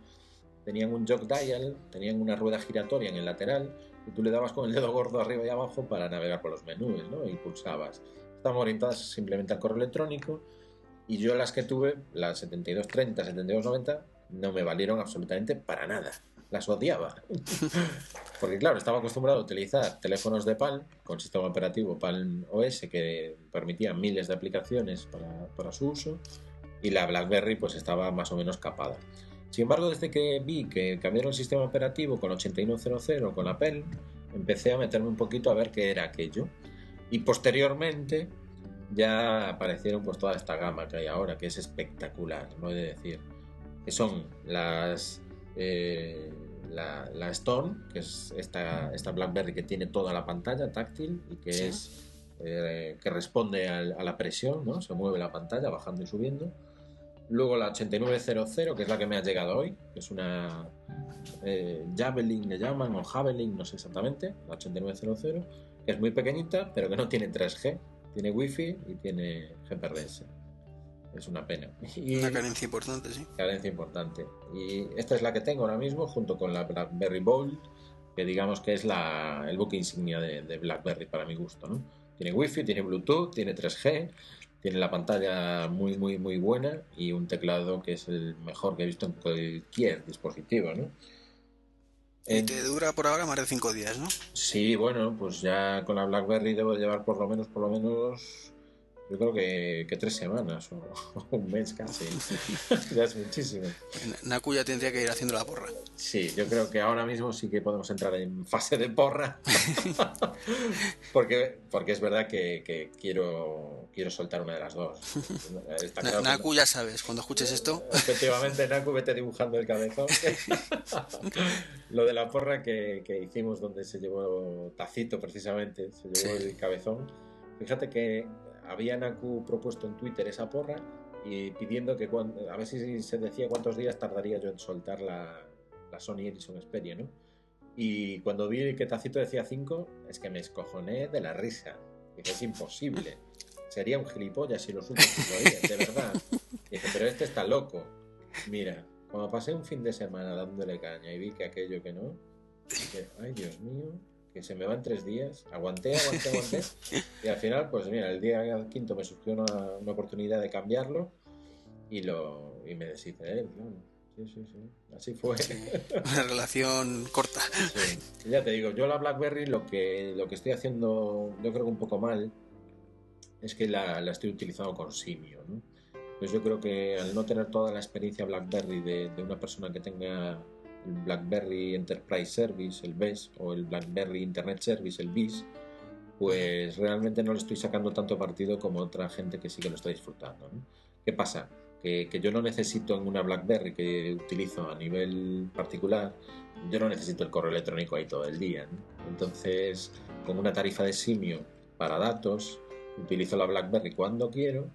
tenían un jog dial, tenían una rueda giratoria en el lateral y tú le dabas con el dedo gordo arriba y abajo para navegar por los menús, ¿no? Y pulsabas. Estaban orientadas simplemente al correo electrónico y yo las que tuve, las 7230, 7290, no me valieron absolutamente para nada. Las odiaba. Porque claro, estaba acostumbrado a utilizar teléfonos de Palm con sistema operativo Palm OS que permitía miles de aplicaciones para, para su uso y la BlackBerry pues estaba más o menos capada. Sin embargo, desde que vi que cambiaron el sistema operativo con 8100 con Apple, empecé a meterme un poquito a ver qué era aquello. Y posteriormente ya aparecieron pues toda esta gama que hay ahora, que es espectacular, no he de decir. Que son las eh, la, Stone, que es esta, esta BlackBerry que tiene toda la pantalla táctil y que es eh, que responde a, la presión, ¿no? Se mueve la pantalla bajando y subiendo. Luego la 8900, que es la que me ha llegado hoy, que es una eh, Javelin le llaman, o Javelin, no sé exactamente, la 8900, que es muy pequeñita, pero que no tiene 3G, tiene Wi-Fi y tiene GPRS. Es una pena. una carencia importante, sí. Carencia importante. Y esta es la que tengo ahora mismo, junto con la BlackBerry Bold, que digamos que es la, el buque insignia de, de BlackBerry para mi gusto, ¿no? Tiene Wi-Fi, tiene Bluetooth, tiene 3G, tiene la pantalla muy, muy, muy buena y un teclado que es el mejor que he visto en cualquier dispositivo, ¿no? Y te dura por ahora más de 5 días, ¿no? Sí, bueno, pues ya con la BlackBerry debo llevar por lo menos, por lo menos yo creo que, que tres semanas o, un mes casi. ya es muchísimo. Naku ya tendría que ir haciendo la porra. Sí, yo creo que ahora mismo sí que podemos entrar en fase de porra. porque, porque es verdad que, que, quiero, quiero soltar una de las dos. Naku ya sabes, cuando escuches esto. Efectivamente, Naku, vete dibujando el cabezón. Lo de la porra que, que hicimos donde se llevó Tacito precisamente, se llevó el cabezón. Fíjate que había Naku propuesto en Twitter esa porra y pidiendo que a ver si se decía cuántos días tardaría yo en soltar la, la Sony Ericsson Xperia, ¿no? Y cuando vi que Tacito decía 5, es que me escojoné de la risa. Dije, es imposible. Sería un gilipollas si lo de verdad. Dije, pero este está loco. Mira, cuando pasé un fin de semana dándole caña y vi que aquello que no, dije, ay Dios mío, que se me va en tres días. Aguanté, aguanté, aguanté. y al final, pues mira, el día quinto me surgió una, una oportunidad de cambiarlo y, lo, y me deshice de él. Sí, sí, sí. Así fue. Una relación corta. Ya te digo, yo la BlackBerry lo que, lo que estoy haciendo, yo creo que un poco mal, es que la, la estoy utilizando con simio. ¿no? Pues yo creo que al no tener toda la experiencia BlackBerry de, de una persona que tenga el BlackBerry Enterprise Service, el BES, o el BlackBerry Internet Service, el BIS, pues realmente no le estoy sacando tanto partido como otra gente que sí que lo está disfrutando. ¿Qué pasa? Que, yo no necesito en una BlackBerry que utilizo a nivel particular, yo no necesito el correo electrónico ahí todo el día. Entonces, con una tarifa de simio para datos, utilizo la BlackBerry cuando quiero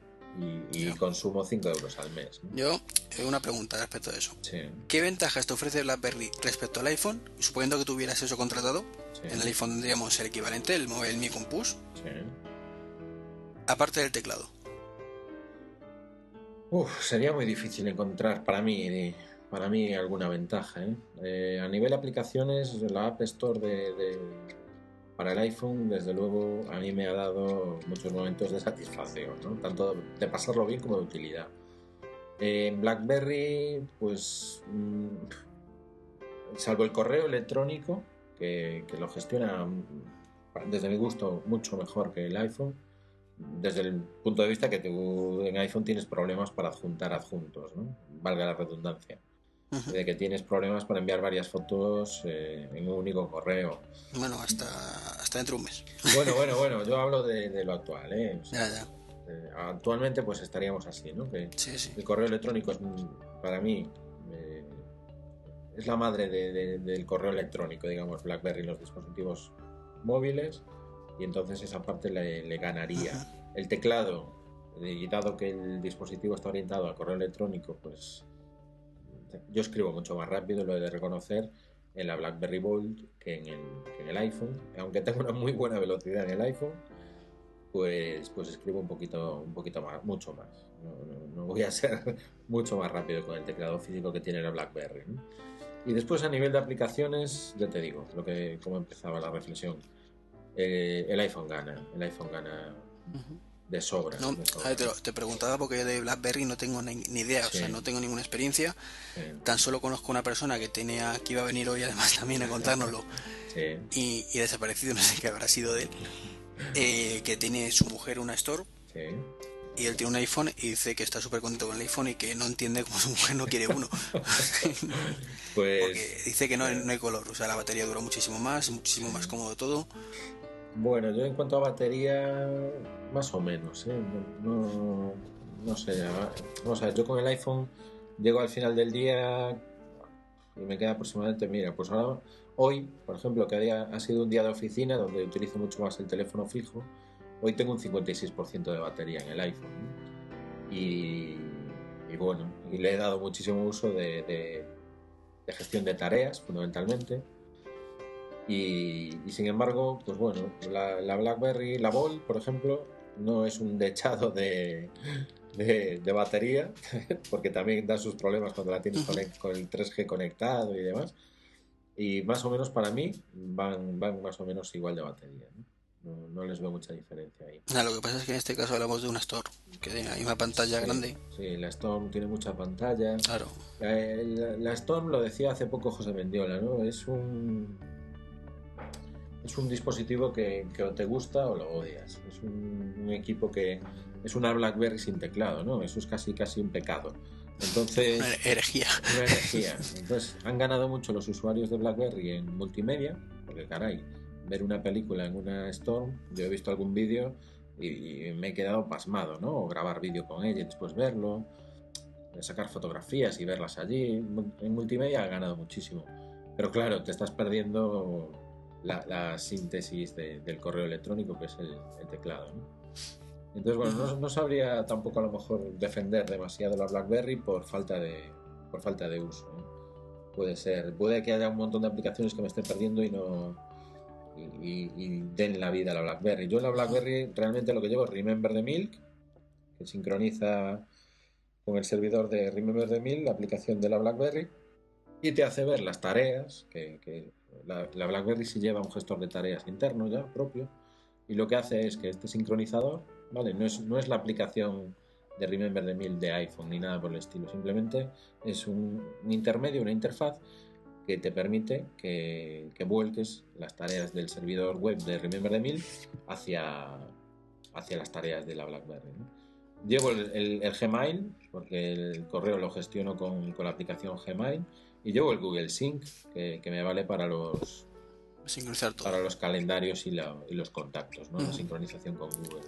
y, consumo 5 euros al mes. Yo, eh, una pregunta respecto a eso. ¿Qué ventajas te ofrece BlackBerry respecto al iPhone? Suponiendo que tuvieras eso contratado, en el iPhone tendríamos el equivalente, el, el Mi Compus. Aparte del teclado. Uf, sería muy difícil encontrar para mí, para mí alguna ventaja. ¿eh? Eh, a nivel de aplicaciones, la App Store de para el iPhone, desde luego, a mí me ha dado muchos momentos de satisfacción, ¿no? tanto de pasarlo bien como de utilidad. En BlackBerry, pues, mm, salvo el correo electrónico, que, lo gestiona, desde mi gusto, mucho mejor que el iPhone, desde el punto de vista que tú en iPhone tienes problemas para adjuntar adjuntos, ¿no? valga la redundancia de que tienes problemas para enviar varias fotos eh, en un único correo. Bueno, hasta, hasta dentro de un mes. Bueno, bueno, bueno, yo hablo de, lo actual, ¿eh? eh actualmente pues estaríamos así, ¿no? Que El correo electrónico es para mí eh, es la madre del correo electrónico, digamos, BlackBerry los dispositivos móviles y entonces esa parte le, ganaría. El teclado, y dado que el dispositivo está orientado al correo electrónico, pues yo escribo mucho más rápido, lo he de reconocer, en la BlackBerry Bold que en el, iPhone. Aunque tengo una muy buena velocidad en el iPhone, pues, pues escribo un poquito, un poquito más, mucho más. No, voy a ser mucho más rápido con el teclado físico que tiene la BlackBerry. Y después a nivel de aplicaciones, ya te digo, lo que como empezaba la reflexión, eh, el iPhone gana, el iPhone gana de sobra. No, de sobra. te, te preguntaba porque de BlackBerry no tengo ni, ni idea, o sea, no tengo ninguna experiencia. Sí, Tan solo conozco una persona que tenía, que iba a venir hoy además también a contárnoslo sí, y, y desaparecido, no sé qué habrá sido de él. eh, que tiene su mujer una store sí. y él tiene un iPhone y dice que está súper contento con el iPhone y que no entiende cómo su mujer no quiere uno. Pues Porque dice que no, no hay color, o sea, la batería dura muchísimo más, muchísimo más cómodo todo. bueno, yo en cuanto a batería, más o menos, ¿eh? No, no, no sé. Vamos a ver, yo con el iPhone llego al final del día y me queda aproximadamente, mira, pues ahora, hoy, por ejemplo, que ha sido un día de oficina donde utilizo mucho más el teléfono fijo, hoy tengo un 56% de batería en el iPhone. Y, y bueno, y le he dado muchísimo uso de, de- gestión de tareas, fundamentalmente. Y, y sin embargo, pues bueno, la, la BlackBerry, la Vol, por ejemplo, no es un dechado de, de, de batería, porque también da sus problemas cuando la tienes con el, con el 3G conectado y demás. Y más o menos para mí van, van más o menos igual de batería. ¿no? No, no les veo mucha diferencia ahí. Nada, lo que pasa es que en este caso hablamos de una store, que hay una pantalla Sí, grande. Sí, la Storm tiene mucha pantalla. Claro, La, la- la Storm lo decía hace poco José Mendiola, ¿no? Es un es un dispositivo que, que o te gusta o lo odias. Es un, un equipo que es una BlackBerry sin teclado, ¿no? Eso es casi casi un pecado. Entonces, una herejía. una herejía. Entonces, han ganado mucho los usuarios de BlackBerry en multimedia, porque caray, ver una película en una Storm, yo he visto algún vídeo y, y me he quedado pasmado, ¿no? O grabar vídeo con ella y después verlo, sacar fotografías y verlas allí. En multimedia ha ganado muchísimo. Pero claro, te estás perdiendo la, la síntesis de- del correo electrónico, que es el, el teclado, ¿no? Entonces, bueno, no, no sabría tampoco a lo mejor defender demasiado la BlackBerry por falta de, por falta de uso. ¿no? Puede ser, puede que haya un montón de aplicaciones que me estén perdiendo y no y, y- den la vida a la BlackBerry. Yo en la BlackBerry realmente lo que llevo es Remember the Milk, que sincroniza con el servidor de Remember the Milk, la aplicación de la BlackBerry, y te hace ver las tareas, que, que la, la BlackBerry sí lleva un gestor de tareas interno ya propio, y lo que hace es que este sincronizador, ¿vale? No es, no es la aplicación de Remember the Milk de iPhone ni nada por el estilo, simplemente es un, un intermedio, una interfaz que te permite que, que vuelques las tareas del servidor web de Remember the Milk hacia, hacia las tareas de la BlackBerry. ¿no? Llevo el, el- el Gmail, porque el correo lo gestiono con, con la aplicación Gmail, y llevo el Google Sync, que, que me vale para los, Sincronizar todo. para los calendarios y, la- y los contactos, ¿no? la sincronización con Google.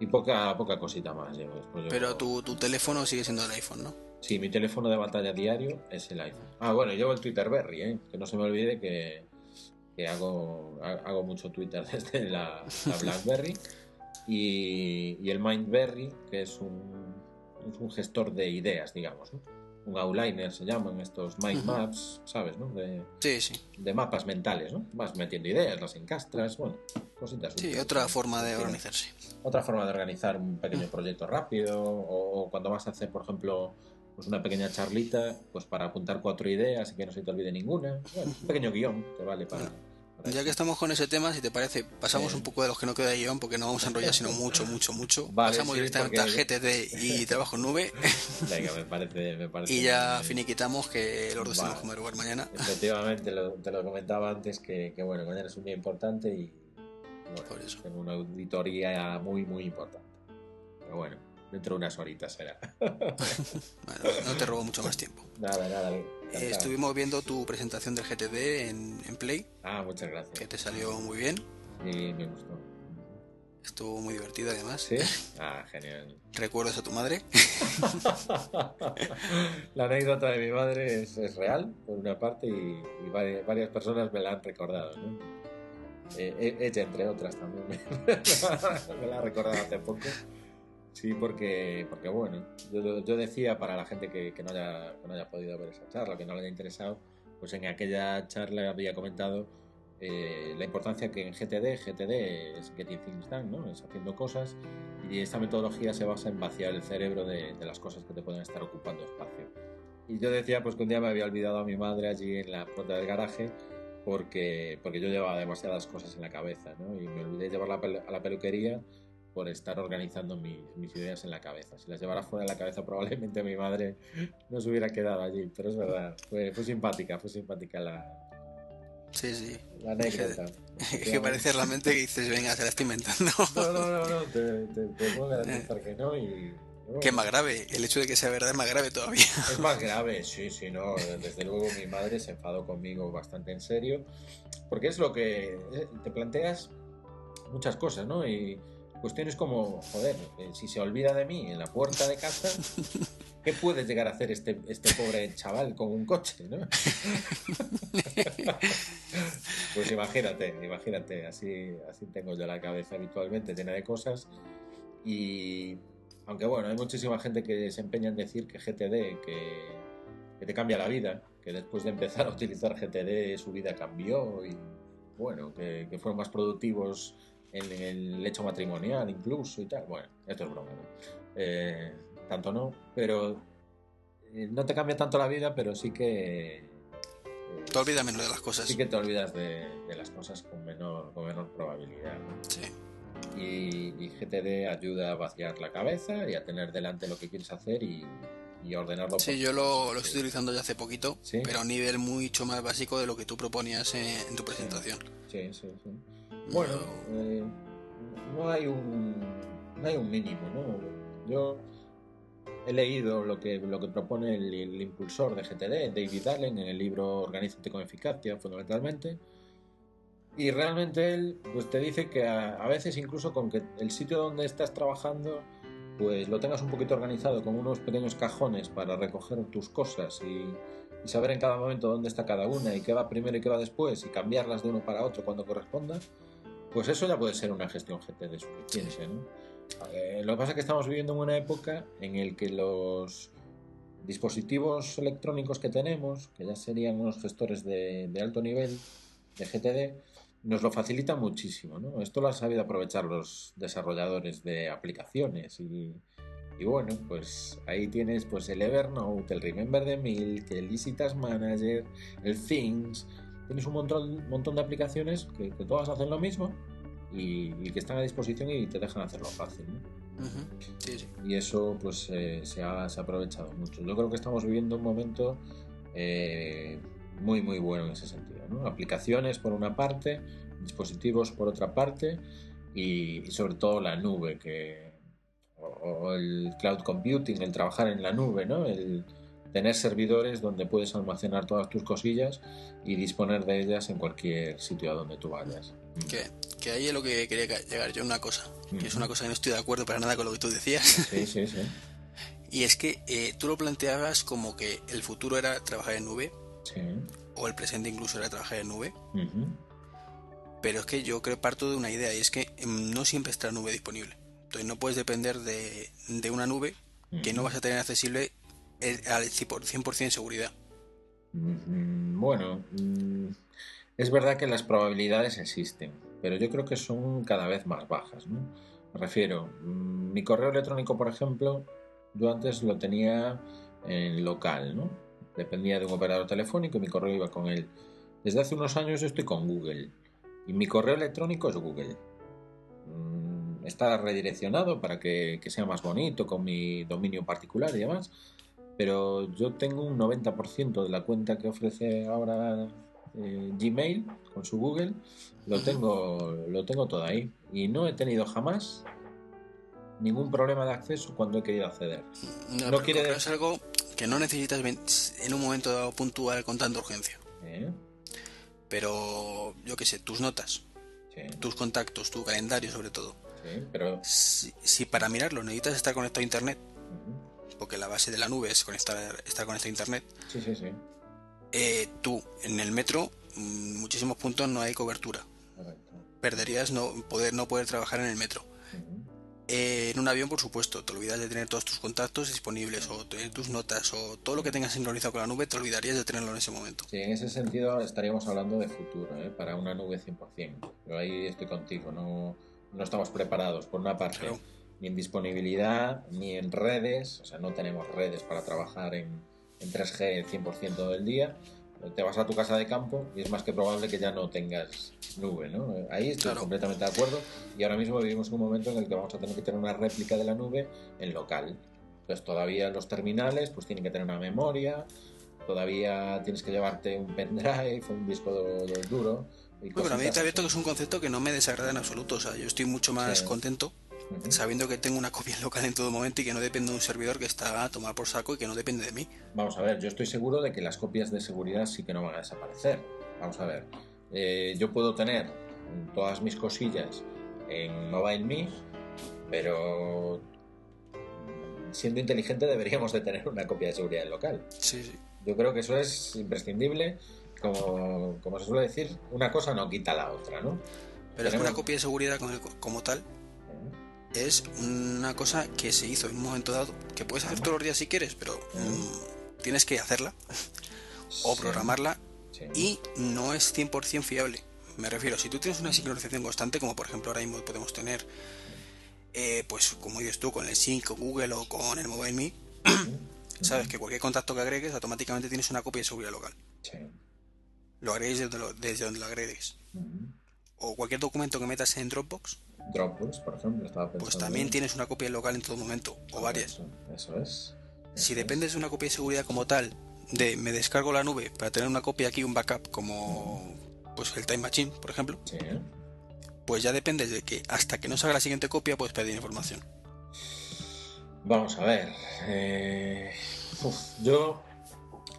Y poca, poca cosita más llevo. Después llevo- Pero tu, tu teléfono sigue siendo el iPhone, ¿no? Sí, mi teléfono de batalla diario es el iPhone. Ah, bueno, llevo el Twitterberry, ¿eh? que no se me olvide que, que hago, ha- hago mucho Twitter desde la, la BlackBerry. Y, y el Mindberry, que es un, es un gestor de ideas, digamos. ¿no? Un outliner se llaman estos mind maps, ¿sabes? ¿no? De, Sí, sí. de mapas mentales, ¿no? Vas metiendo ideas, las encastras, bueno, cositas. Sí, útiles, otra forma de organizarse. Otra forma de organizar un pequeño proyecto rápido o, o cuando vas a hacer, por ejemplo, pues una pequeña charlita, pues para apuntar cuatro ideas y que no se te olvide ninguna. Bueno, un pequeño guion que vale para... Ya que estamos con ese tema, si te parece, pasamos un poco de los que no queda guion porque no vamos a enrollar sino mucho, mucho, mucho. Vale, Pasamos sí, directamente porque- a GTD y trabajo en nube Venga, me parece... Me parece y ya finiquitamos que los dos Vale. tenemos que madrugar mañana. Efectivamente, lo- te lo comentaba antes que, que, bueno, mañana es un día importante y bueno, Por eso. tengo una auditoría muy, muy importante. Pero bueno, dentro de unas horitas será. Bueno, no te robo mucho más tiempo. nada, nada. Eh, estuvimos viendo tu presentación del GTD en, en Play, Ah, muchas que gracias. te salió muy bien. Sí, me gustó. Estuvo muy divertida además. ¿Sí? Ah, genial. ¿Recuerdas a tu madre? la anécdota de mi madre es, es real, por una parte, y, y varias, varias personas me la han recordado. ¿no? Eh, e- ella, entre otras, también me, la ha recordado hace poco. Sí, porque, porque bueno, yo, yo decía para la gente que, que no haya, que no haya podido ver esa charla, que no le haya interesado, pues en aquella charla había comentado eh, la importancia que en GTD, GTD es Getting Things Done, ¿no? es haciendo cosas, y esta metodología se basa en vaciar el cerebro de, de las cosas que te pueden estar ocupando espacio. Y yo decía pues que un día me había olvidado a mi madre allí en la puerta del garaje porque, porque yo llevaba demasiadas cosas en la cabeza, ¿no? Y me olvidé llevarla a la peluquería por estar organizando mis, mis, ideas en la cabeza. Si las llevara fuera de la cabeza, probablemente mi madre no se hubiera quedado allí. Pero es verdad, fue, fue simpática, fue simpática la, Sí, sí. la anécdota. Es que parece realmente que dices, venga, se la estoy inventando. No, no, no, no te, te, te puedo garantizar que no. Y, que es más grave, el hecho de que sea verdad es más grave todavía. Es más grave, sí, sí, no. Desde luego mi madre se enfadó conmigo bastante en serio, porque es lo que eh, te planteas muchas cosas, ¿no? Y cuestiones como, joder, eh, si se olvida de mí en la puerta de casa, ¿qué puede llegar a hacer este, este pobre chaval con un coche, ¿no? pues imagínate, imagínate, así, así tengo yo la cabeza habitualmente llena de cosas y aunque bueno, hay muchísima gente que se empeña en decir que GTD, que, que, te cambia la vida, que después de empezar a utilizar GTD su vida cambió y bueno, que, que fueron más productivos en el hecho matrimonial incluso y tal. Bueno, esto es broma, ¿no? Eh, tanto no, pero eh, no te cambia tanto la vida, pero sí que... Eh, te olvidas menos de las cosas. Sí que te olvidas de, de las cosas con menor, con menor probabilidad. ¿no? Sí. Y, y, GTD ayuda a vaciar la cabeza y a tener delante lo que quieres hacer y, y a ordenarlo. Sí, yo lo, lo, estoy utilizando ya hace poquito, ¿Sí? pero a un nivel mucho más básico de lo que tú proponías en, en tu presentación. Sí, sí, sí. Bueno, eh, no hay un no hay un mínimo, ¿no? Yo he leído lo que, lo que propone el, el, impulsor de GTD, David Allen, en el libro Organízate con eficacia, fundamentalmente. Y realmente él pues, te dice que a, a, veces incluso con que el sitio donde estás trabajando pues lo tengas un poquito organizado con unos pequeños cajones para recoger tus cosas y, y saber en cada momento dónde está cada una y qué va primero y qué va después y cambiarlas de uno para otro cuando corresponda, pues eso ya puede ser una gestión GTD suficiente, ¿no? Eh, lo que pasa es que estamos viviendo en una época en la que los dispositivos electrónicos que tenemos, que ya serían unos gestores de, de, alto nivel de GTD, nos lo facilitan muchísimo, ¿no? Esto lo han sabido aprovechar los desarrolladores de aplicaciones y, bueno, pues ahí tienes pues el Evernote, el Remember the Milk, el Easy Manager, el Things, tienes un montón, montón de aplicaciones que, que todas hacen lo mismo y, y, que están a disposición y te dejan hacerlo fácil. ¿no? Uh -huh. sí, sí. Y eso pues eh, se, ha, se, ha, aprovechado mucho. Yo creo que estamos viviendo un momento eh, muy muy bueno en ese sentido. ¿no? Aplicaciones por una parte, dispositivos por otra parte y, y sobre todo la nube que o, o, el cloud computing, el trabajar en la nube, ¿no? El, tener servidores donde puedes almacenar todas tus cosillas y disponer de ellas en cualquier sitio a donde tú vayas. Que, que ahí es lo que quería llegar yo, una cosa, que uh -huh. es una cosa que no estoy de acuerdo para nada con lo que tú decías. Sí, sí, sí. y es que eh, tú lo planteabas como que el futuro era trabajar en nube, sí. o el presente incluso era trabajar en nube. Uh -huh. Pero es que yo creo parto de una idea y es que mm, no siempre está la nube disponible. Entonces no puedes depender de, de una nube que no vas a tener accesible al 100% seguridad. Bueno, mm, es verdad que las probabilidades existen, pero yo creo que son cada vez más bajas. ¿no? Me refiero, mm, mi correo electrónico, por ejemplo, yo antes lo tenía en local, ¿no? Dependía de un operador telefónico y mi correo iba con él. Desde hace unos años estoy con Google y mi correo electrónico es Google. Mm, está redireccionado para que, que sea más bonito con mi dominio particular y demás pero yo tengo un 90% de la cuenta que ofrece ahora eh, Gmail con su Google, lo tengo, lo tengo todo ahí y no he tenido jamás ningún problema de acceso cuando he querido acceder. No, no quiere decir... es algo que no necesitas en un momento dado puntual con tanta urgencia. ¿Eh? Pero yo qué sé, tus notas, sí. tus contactos, tu calendario sobre todo. Sí, pero... Si, si, para mirarlo necesitas estar conectado a internet, uh -huh porque la base de la nube es conectar, estar conectado a internet. Sí, sí, sí. Eh, tú, en el metro, mm, muchísimos puntos no hay cobertura. Correcto. Perderías no poder, no poder trabajar en el metro. Uh -huh. eh, en un avión, por supuesto, te olvidas de tener todos tus contactos disponibles o tener tus notas o todo lo que tengas sincronizado con la nube, te olvidarías de tenerlo en ese momento. Sí, en ese sentido estaríamos hablando de futuro, ¿eh? para una nube 100%. Yo ahí estoy contigo, no, no estamos preparados, por una parte. Claro ni en disponibilidad, ni en redes, o sea, no tenemos redes para trabajar en, en 3G el 100% del día, te vas a tu casa de campo y es más que probable que ya no tengas nube, ¿no? Ahí estoy completamente de acuerdo y ahora mismo vivimos un momento en el que vamos a tener que tener una réplica de la nube en local. Entonces todavía los terminales pues tienen que tener una memoria, todavía tienes que llevarte un pendrive, un disco duro. bueno, a mí te abierto que es un concepto que no me desagrada en absoluto. O sea, yo estoy mucho más contento sabiendo que tengo una copia local en todo momento y que no depende de un servidor que está a tomar por saco y que no depende de mí. Vamos a ver, yo estoy seguro de que las copias de seguridad sí que no van a desaparecer. Vamos a ver, eh, yo puedo tener todas mis cosillas en MobileMe, pero siendo inteligente deberíamos de tener una copia de seguridad local. Sí, sí. Yo creo que eso es imprescindible. Como, como se suele decir, una cosa no quita la otra, ¿no? Pero es una copia de seguridad como tal es una cosa que se hizo en un momento dado, que puedes hacer todos los días si quieres, pero mm, tienes que hacerla o programarla y no es 100% fiable. Me refiero, si tú tienes una sincronización constante, como por ejemplo ahora mismo podemos tener, eh, pues como dices tú, con el Sync, con Google o con el MobileMe, sabes que cualquier contacto que agregues automáticamente tienes una copia de seguridad local. Lo agregues desde, donde lo agregues. O cualquier documento que metas en Dropbox, Dropbox, por ejemplo, estaba pensando. Pues también tienes una copia local en todo momento, o varias. Eso, es. si dependes de una copia de seguridad como tal, de me descargo la nube para tener una copia aquí, un backup, como pues el Time Machine, por ejemplo, pues ya dependes de que hasta que no salga la siguiente copia puedes pedir información. Vamos a ver. Eh, yo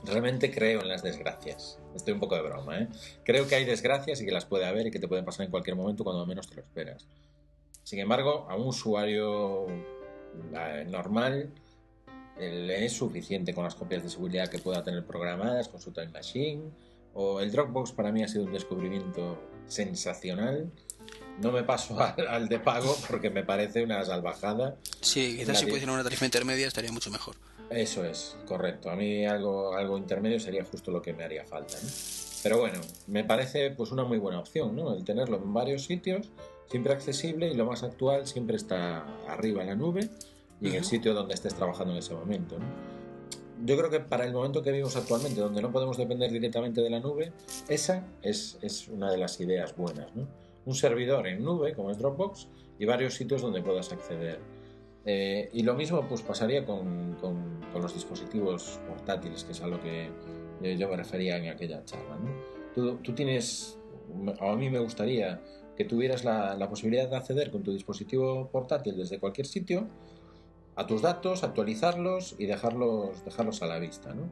realmente creo en las desgracias. Estoy un poco de broma, ¿eh? Creo que hay desgracias y que las puede haber y que te pueden pasar en cualquier momento cuando menos te lo esperas. Sin embargo, a un usuario eh, normal le es suficiente con las copias de seguridad que pueda tener programadas con su Time Machine. O el Dropbox para mí ha sido un descubrimiento sensacional. No me paso al, de pago porque me parece una salvajada. Sí, quizás si pudiera una tarifa intermedia estaría mucho mejor. Eso es, correcto. A mí algo, algo intermedio sería justo lo que me haría falta. Pero bueno, me parece pues una muy buena opción, ¿no? El tenerlo en varios sitios siempre accesible y lo más actual siempre está arriba en la nube y en el sitio donde estés trabajando en ese momento. Yo creo que para el momento que vivimos actualmente, donde no podemos depender directamente de la nube, esa es, es una de las ideas buenas. ¿no? Un servidor en nube, como es Dropbox, y varios sitios donde puedas acceder. Eh, y lo mismo pues pasaría con, con, los dispositivos portátiles, que es a lo que yo me refería en aquella charla. ¿no? Tú, tú tienes, a mí me gustaría que tuvieras la, posibilidad de acceder con tu dispositivo portátil desde cualquier sitio a tus datos, actualizarlos y dejarlos, dejarlos a la vista. ¿no?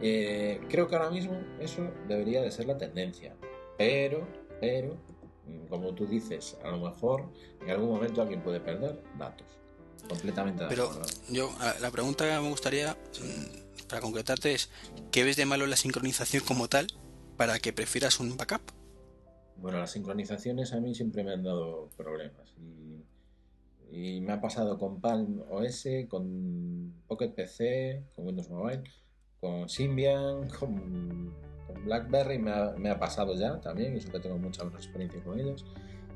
Eh, creo que ahora mismo eso debería de ser la tendencia. Pero, pero, como tú dices, a lo mejor en algún momento alguien puede perder datos. Completamente. Pero yo, la pregunta que me gustaría, mm, para concretarte, es: ¿qué ves de malo en la sincronización como tal para que prefieras un backup? Bueno, las sincronizaciones a mí siempre me han dado problemas. Y, me ha pasado con Palm OS, con Pocket PC, con Windows Mobile, con Symbian, con, BlackBerry, me ha, pasado ya también, y eso tengo mucha experiencia con ellos.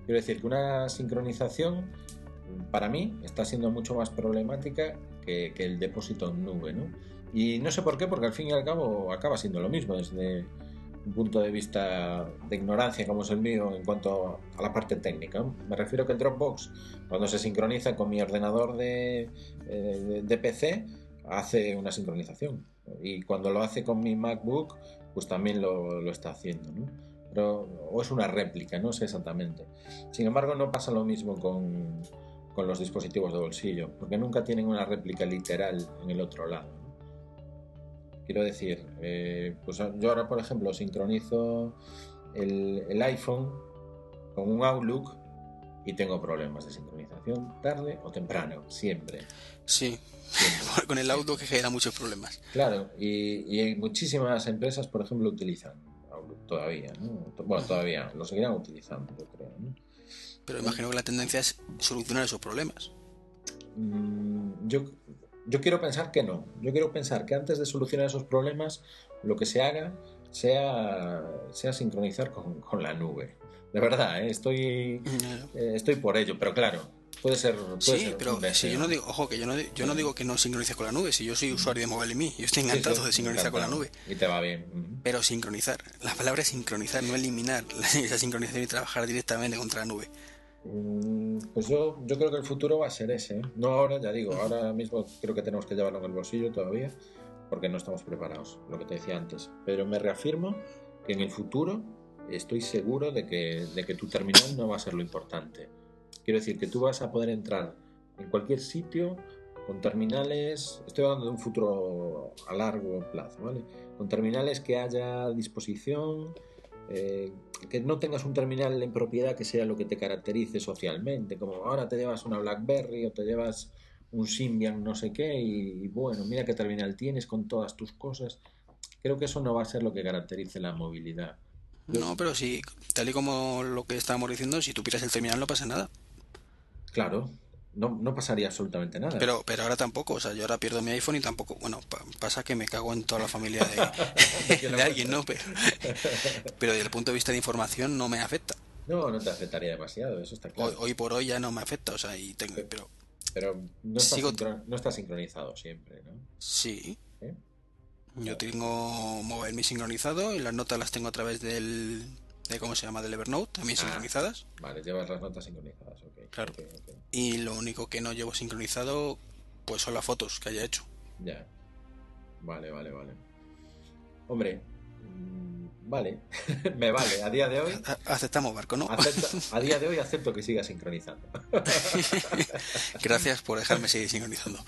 Quiero decir que una sincronización para mí está siendo mucho más problemática que, que el depósito en nube, ¿no? Y no sé por qué, porque al fin y al cabo acaba siendo lo mismo desde un punto de vista de ignorancia como es el mío en cuanto a la parte técnica. Me refiero que el Dropbox, cuando se sincroniza con mi ordenador de, eh, de, PC, hace una sincronización. Y cuando lo hace con mi MacBook, pues también lo, lo está haciendo. ¿no? Pero, o es una réplica, no sé exactamente. Sin embargo, no pasa lo mismo con, con los dispositivos de bolsillo, porque nunca tienen una réplica literal en el otro lado. Quiero decir, eh, pues yo ahora, por ejemplo, sincronizo el, iPhone con un Outlook y tengo problemas de sincronización tarde o temprano, siempre. Sí, con el Outlook genera muchos problemas. Claro, y, y, muchísimas empresas, por ejemplo, utilizan Outlook todavía, ¿no? Bueno, todavía, lo seguirán utilizando, yo creo, ¿no? Pero imagino que la tendencia es solucionar esos problemas. Mm, yo yo quiero pensar que no. Yo quiero pensar que antes de solucionar esos problemas, lo que se haga sea, sea sincronizar con, la nube. De verdad, ¿eh? estoy, eh, estoy por ello. Pero claro, Puede ser. Puede Sí, ser pero si yo no digo, ojo, que yo no, yo no digo que no sincronice con la nube, si yo soy usuario de MobileMe, yo estoy Sí, encantado sí, de sincronizar con la nube. Y te va bien. Pero sincronizar, la palabra es sincronizar, no eliminar esa sincronización y trabajar directamente contra la nube. Mm, Pues yo, yo creo que el futuro va a ser ese. ¿eh? No ahora, ya digo, ahora mismo creo que tenemos que llevarlo en el bolsillo todavía, porque no estamos preparados, lo que te decía antes. Pero me reafirmo que en el futuro estoy seguro de que, de que tu terminal no va a ser lo importante. Quiero decir que tú vas a poder entrar en cualquier sitio con terminales, estoy hablando de un futuro a largo plazo, ¿vale? Con terminales que haya a disposición, eh, que no tengas un terminal en propiedad que sea lo que te caracterice socialmente, como ahora te llevas una BlackBerry o te llevas un Symbian no sé qué y, y bueno, mira qué terminal tienes con todas tus cosas. Creo que eso no va a ser lo que caracterice la movilidad. No, pero si, tal y como lo que estábamos diciendo, si tú piras el terminal no pasa nada. Claro, no, no pasaría absolutamente nada. Pero, pero ahora tampoco, o sea, yo ahora pierdo mi iPhone y tampoco, bueno, pa- pasa que me cago en toda la familia de, de alguien, ¿no? Pero, pero desde el punto de vista de información no me afecta. No, no te afectaría demasiado, eso está claro. hoy por hoy ya no me afecta, o sea, y tengo, pero Pero no está, Sigo- no está sincronizado siempre, ¿no? sí, ¿Eh? yo tengo MobileMe sincronizado y las notas las tengo a través del, de cómo se llama, del Evernote, también Ah. sincronizadas. Vale, llevas las notas sincronizadas, ok. Claro. ok, ok. Y lo único que no llevo sincronizado, pues son las fotos que haya hecho. Ya. Vale, vale, vale. Hombre, vale. Me vale. A día de hoy, Aceptamos barco, ¿no? acepto- a día de hoy acepto que siga sincronizando. Gracias por dejarme seguir sincronizando.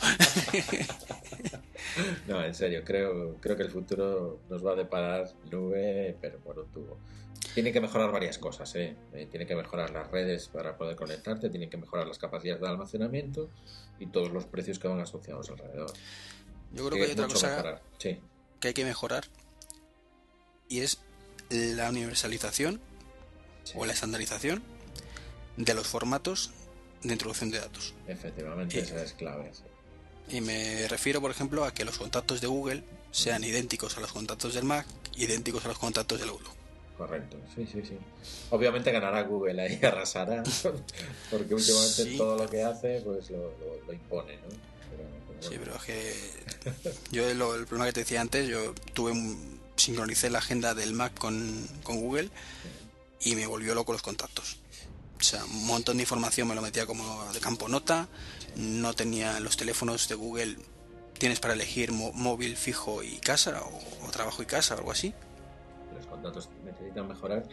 No, en serio, creo, creo que el futuro nos va a deparar nube, pero por un tubo. Tiene que mejorar varias cosas, ¿eh? Eh, Tiene que mejorar las redes para poder conectarte, tiene que mejorar las capacidades de almacenamiento y todos los precios que van asociados alrededor. Yo creo que hay otra cosa mejorar. Sí, que hay que mejorar y es la universalización sí, o la estandarización de los formatos de introducción de datos. efectivamente, Y- esa es clave. sí. Y me refiero, por ejemplo, a que los contactos de Google sean idénticos a los contactos del Mac, idénticos a los contactos del Outlook. Correcto, sí, sí, sí. Obviamente ganará Google ahí, arrasará, porque últimamente Sí. todo lo que hace pues lo, lo- lo impone, ¿no? Pero- pero Sí, pero es que yo lo- el problema que te decía antes, yo tuve un, sincronicé la agenda del Mac con, con Google y me volvió loco los contactos. O sea, un montón de información me lo metía como de campo nota, no tenía los teléfonos de Google, tienes para elegir móvil fijo y casa o, o trabajo y casa o algo así. los contactos necesitan mejorar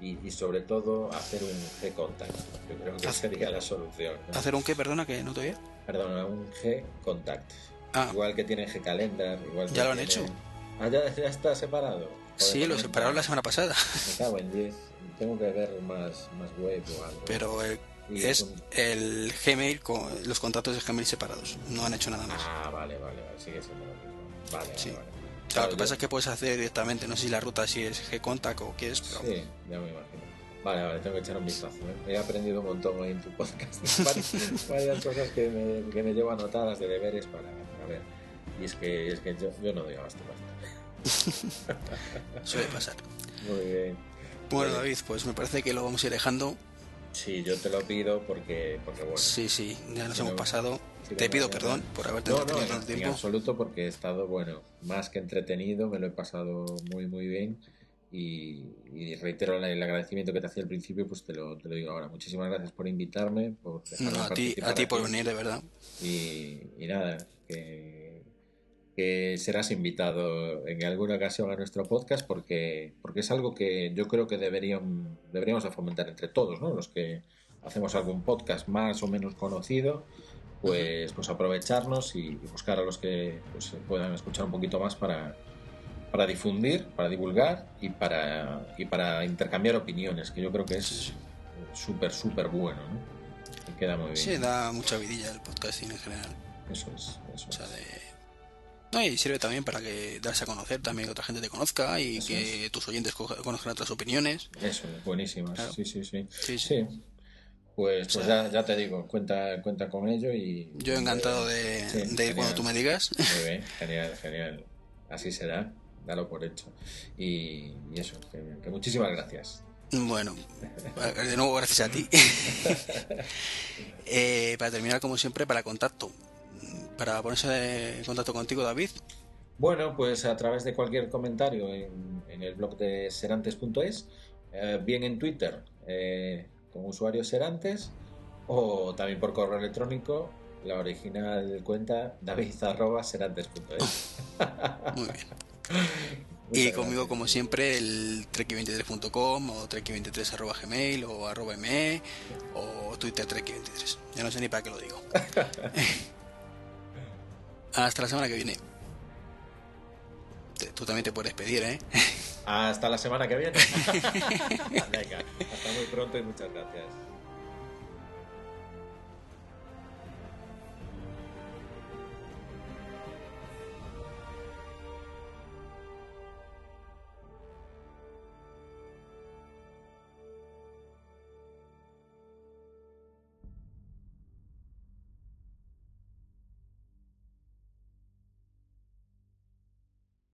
y, y sobre todo hacer un G-Contact. Yo creo que Hacer- sería la solución. ¿no? ¿Hacer un qué? Perdona, que no te oía. Perdona, un G-Contact. Ah, Igual que tiene G-Calendar. Igual que Ya lo han tiene- hecho. Ah, ya, ya está separado. Sí, lo separaron la semana pasada, Me cago en 10. Tengo que ver más, más web o algo. pero el- Y es el Gmail con los contactos de Gmail separados, no han hecho nada más. Ah, vale, vale, vale. Sigue siendo lo mismo. Vale, Sí. vale, vale. Claro, Claro, lo que yo- pasa es que puedes hacer directamente, no sé si la ruta si es G-Contact o qué es, pero Sí, ya me imagino. Vale, vale, tengo que echar un vistazo. ¿eh? He aprendido un montón hoy en tu podcast. varias, varias cosas que me, que me llevo anotadas de deberes para, para ver. Y es que, es que yo, yo no doy abasto. basta. suele pasar. Muy bien. Bueno. David, pues me parece que lo vamos a ir dejando. Sí, yo te lo pido porque, porque bueno. Sí, sí, ya nos hemos no. pasado. Te no, pido no, perdón no. por haberte No, no, entretenido en, tanto en tiempo. absoluto porque he estado, bueno, más que entretenido, me lo he pasado muy, muy bien. Y, y reitero el, el agradecimiento que te hacía al principio, pues te lo, te lo digo ahora. Muchísimas gracias por invitarme, por No, a ti, a ti por venir, de verdad. Y, y nada, que, que serás invitado en alguna ocasión a nuestro podcast porque, porque es algo que yo creo que deberían, deberíamos de fomentar entre todos, ¿no? Los que hacemos algún podcast más o menos conocido, pues, pues aprovecharnos y, buscar a los que pues, puedan escuchar un poquito más para, para difundir, para divulgar y para, y para intercambiar opiniones, que yo creo que es súper, súper bueno, ¿no? Que queda muy bien. Sí, da mucha vidilla el podcasting en general. Eso es, eso O sea, es. de... No, y sirve también para que darse a conocer, también que otra gente te conozca y Eso que tus oyentes co- conozcan otras opiniones. Eso, buenísimas. Claro. Sí, sí, sí. Sí. Pues, pues sea- ya, ya te digo, cuenta, cuenta con ello y... Yo encantado de, Sí, de ir genial. cuando tú me digas. Muy bien, genial, genial. Así será, dalo por hecho. Y, y eso, que, que muchísimas gracias. Bueno, de nuevo gracias a ti. Eh, para terminar, como siempre, para contacto. Para ponerse en contacto contigo, David. Bueno, pues a través de cualquier comentario en, el blog de serantes.es, eh, bien en Twitter eh, como usuario Serantes o también por correo electrónico la original cuenta david.serantes.es. Muy bien. y conmigo, como siempre, el treki23.com o treki23.gmail o arroba me o Twitter treki23. Ya no sé ni para qué lo digo. Hasta la semana que viene. Tú también te puedes pedir, ¿eh? Hasta la semana que viene. Venga, hasta muy pronto y muchas gracias.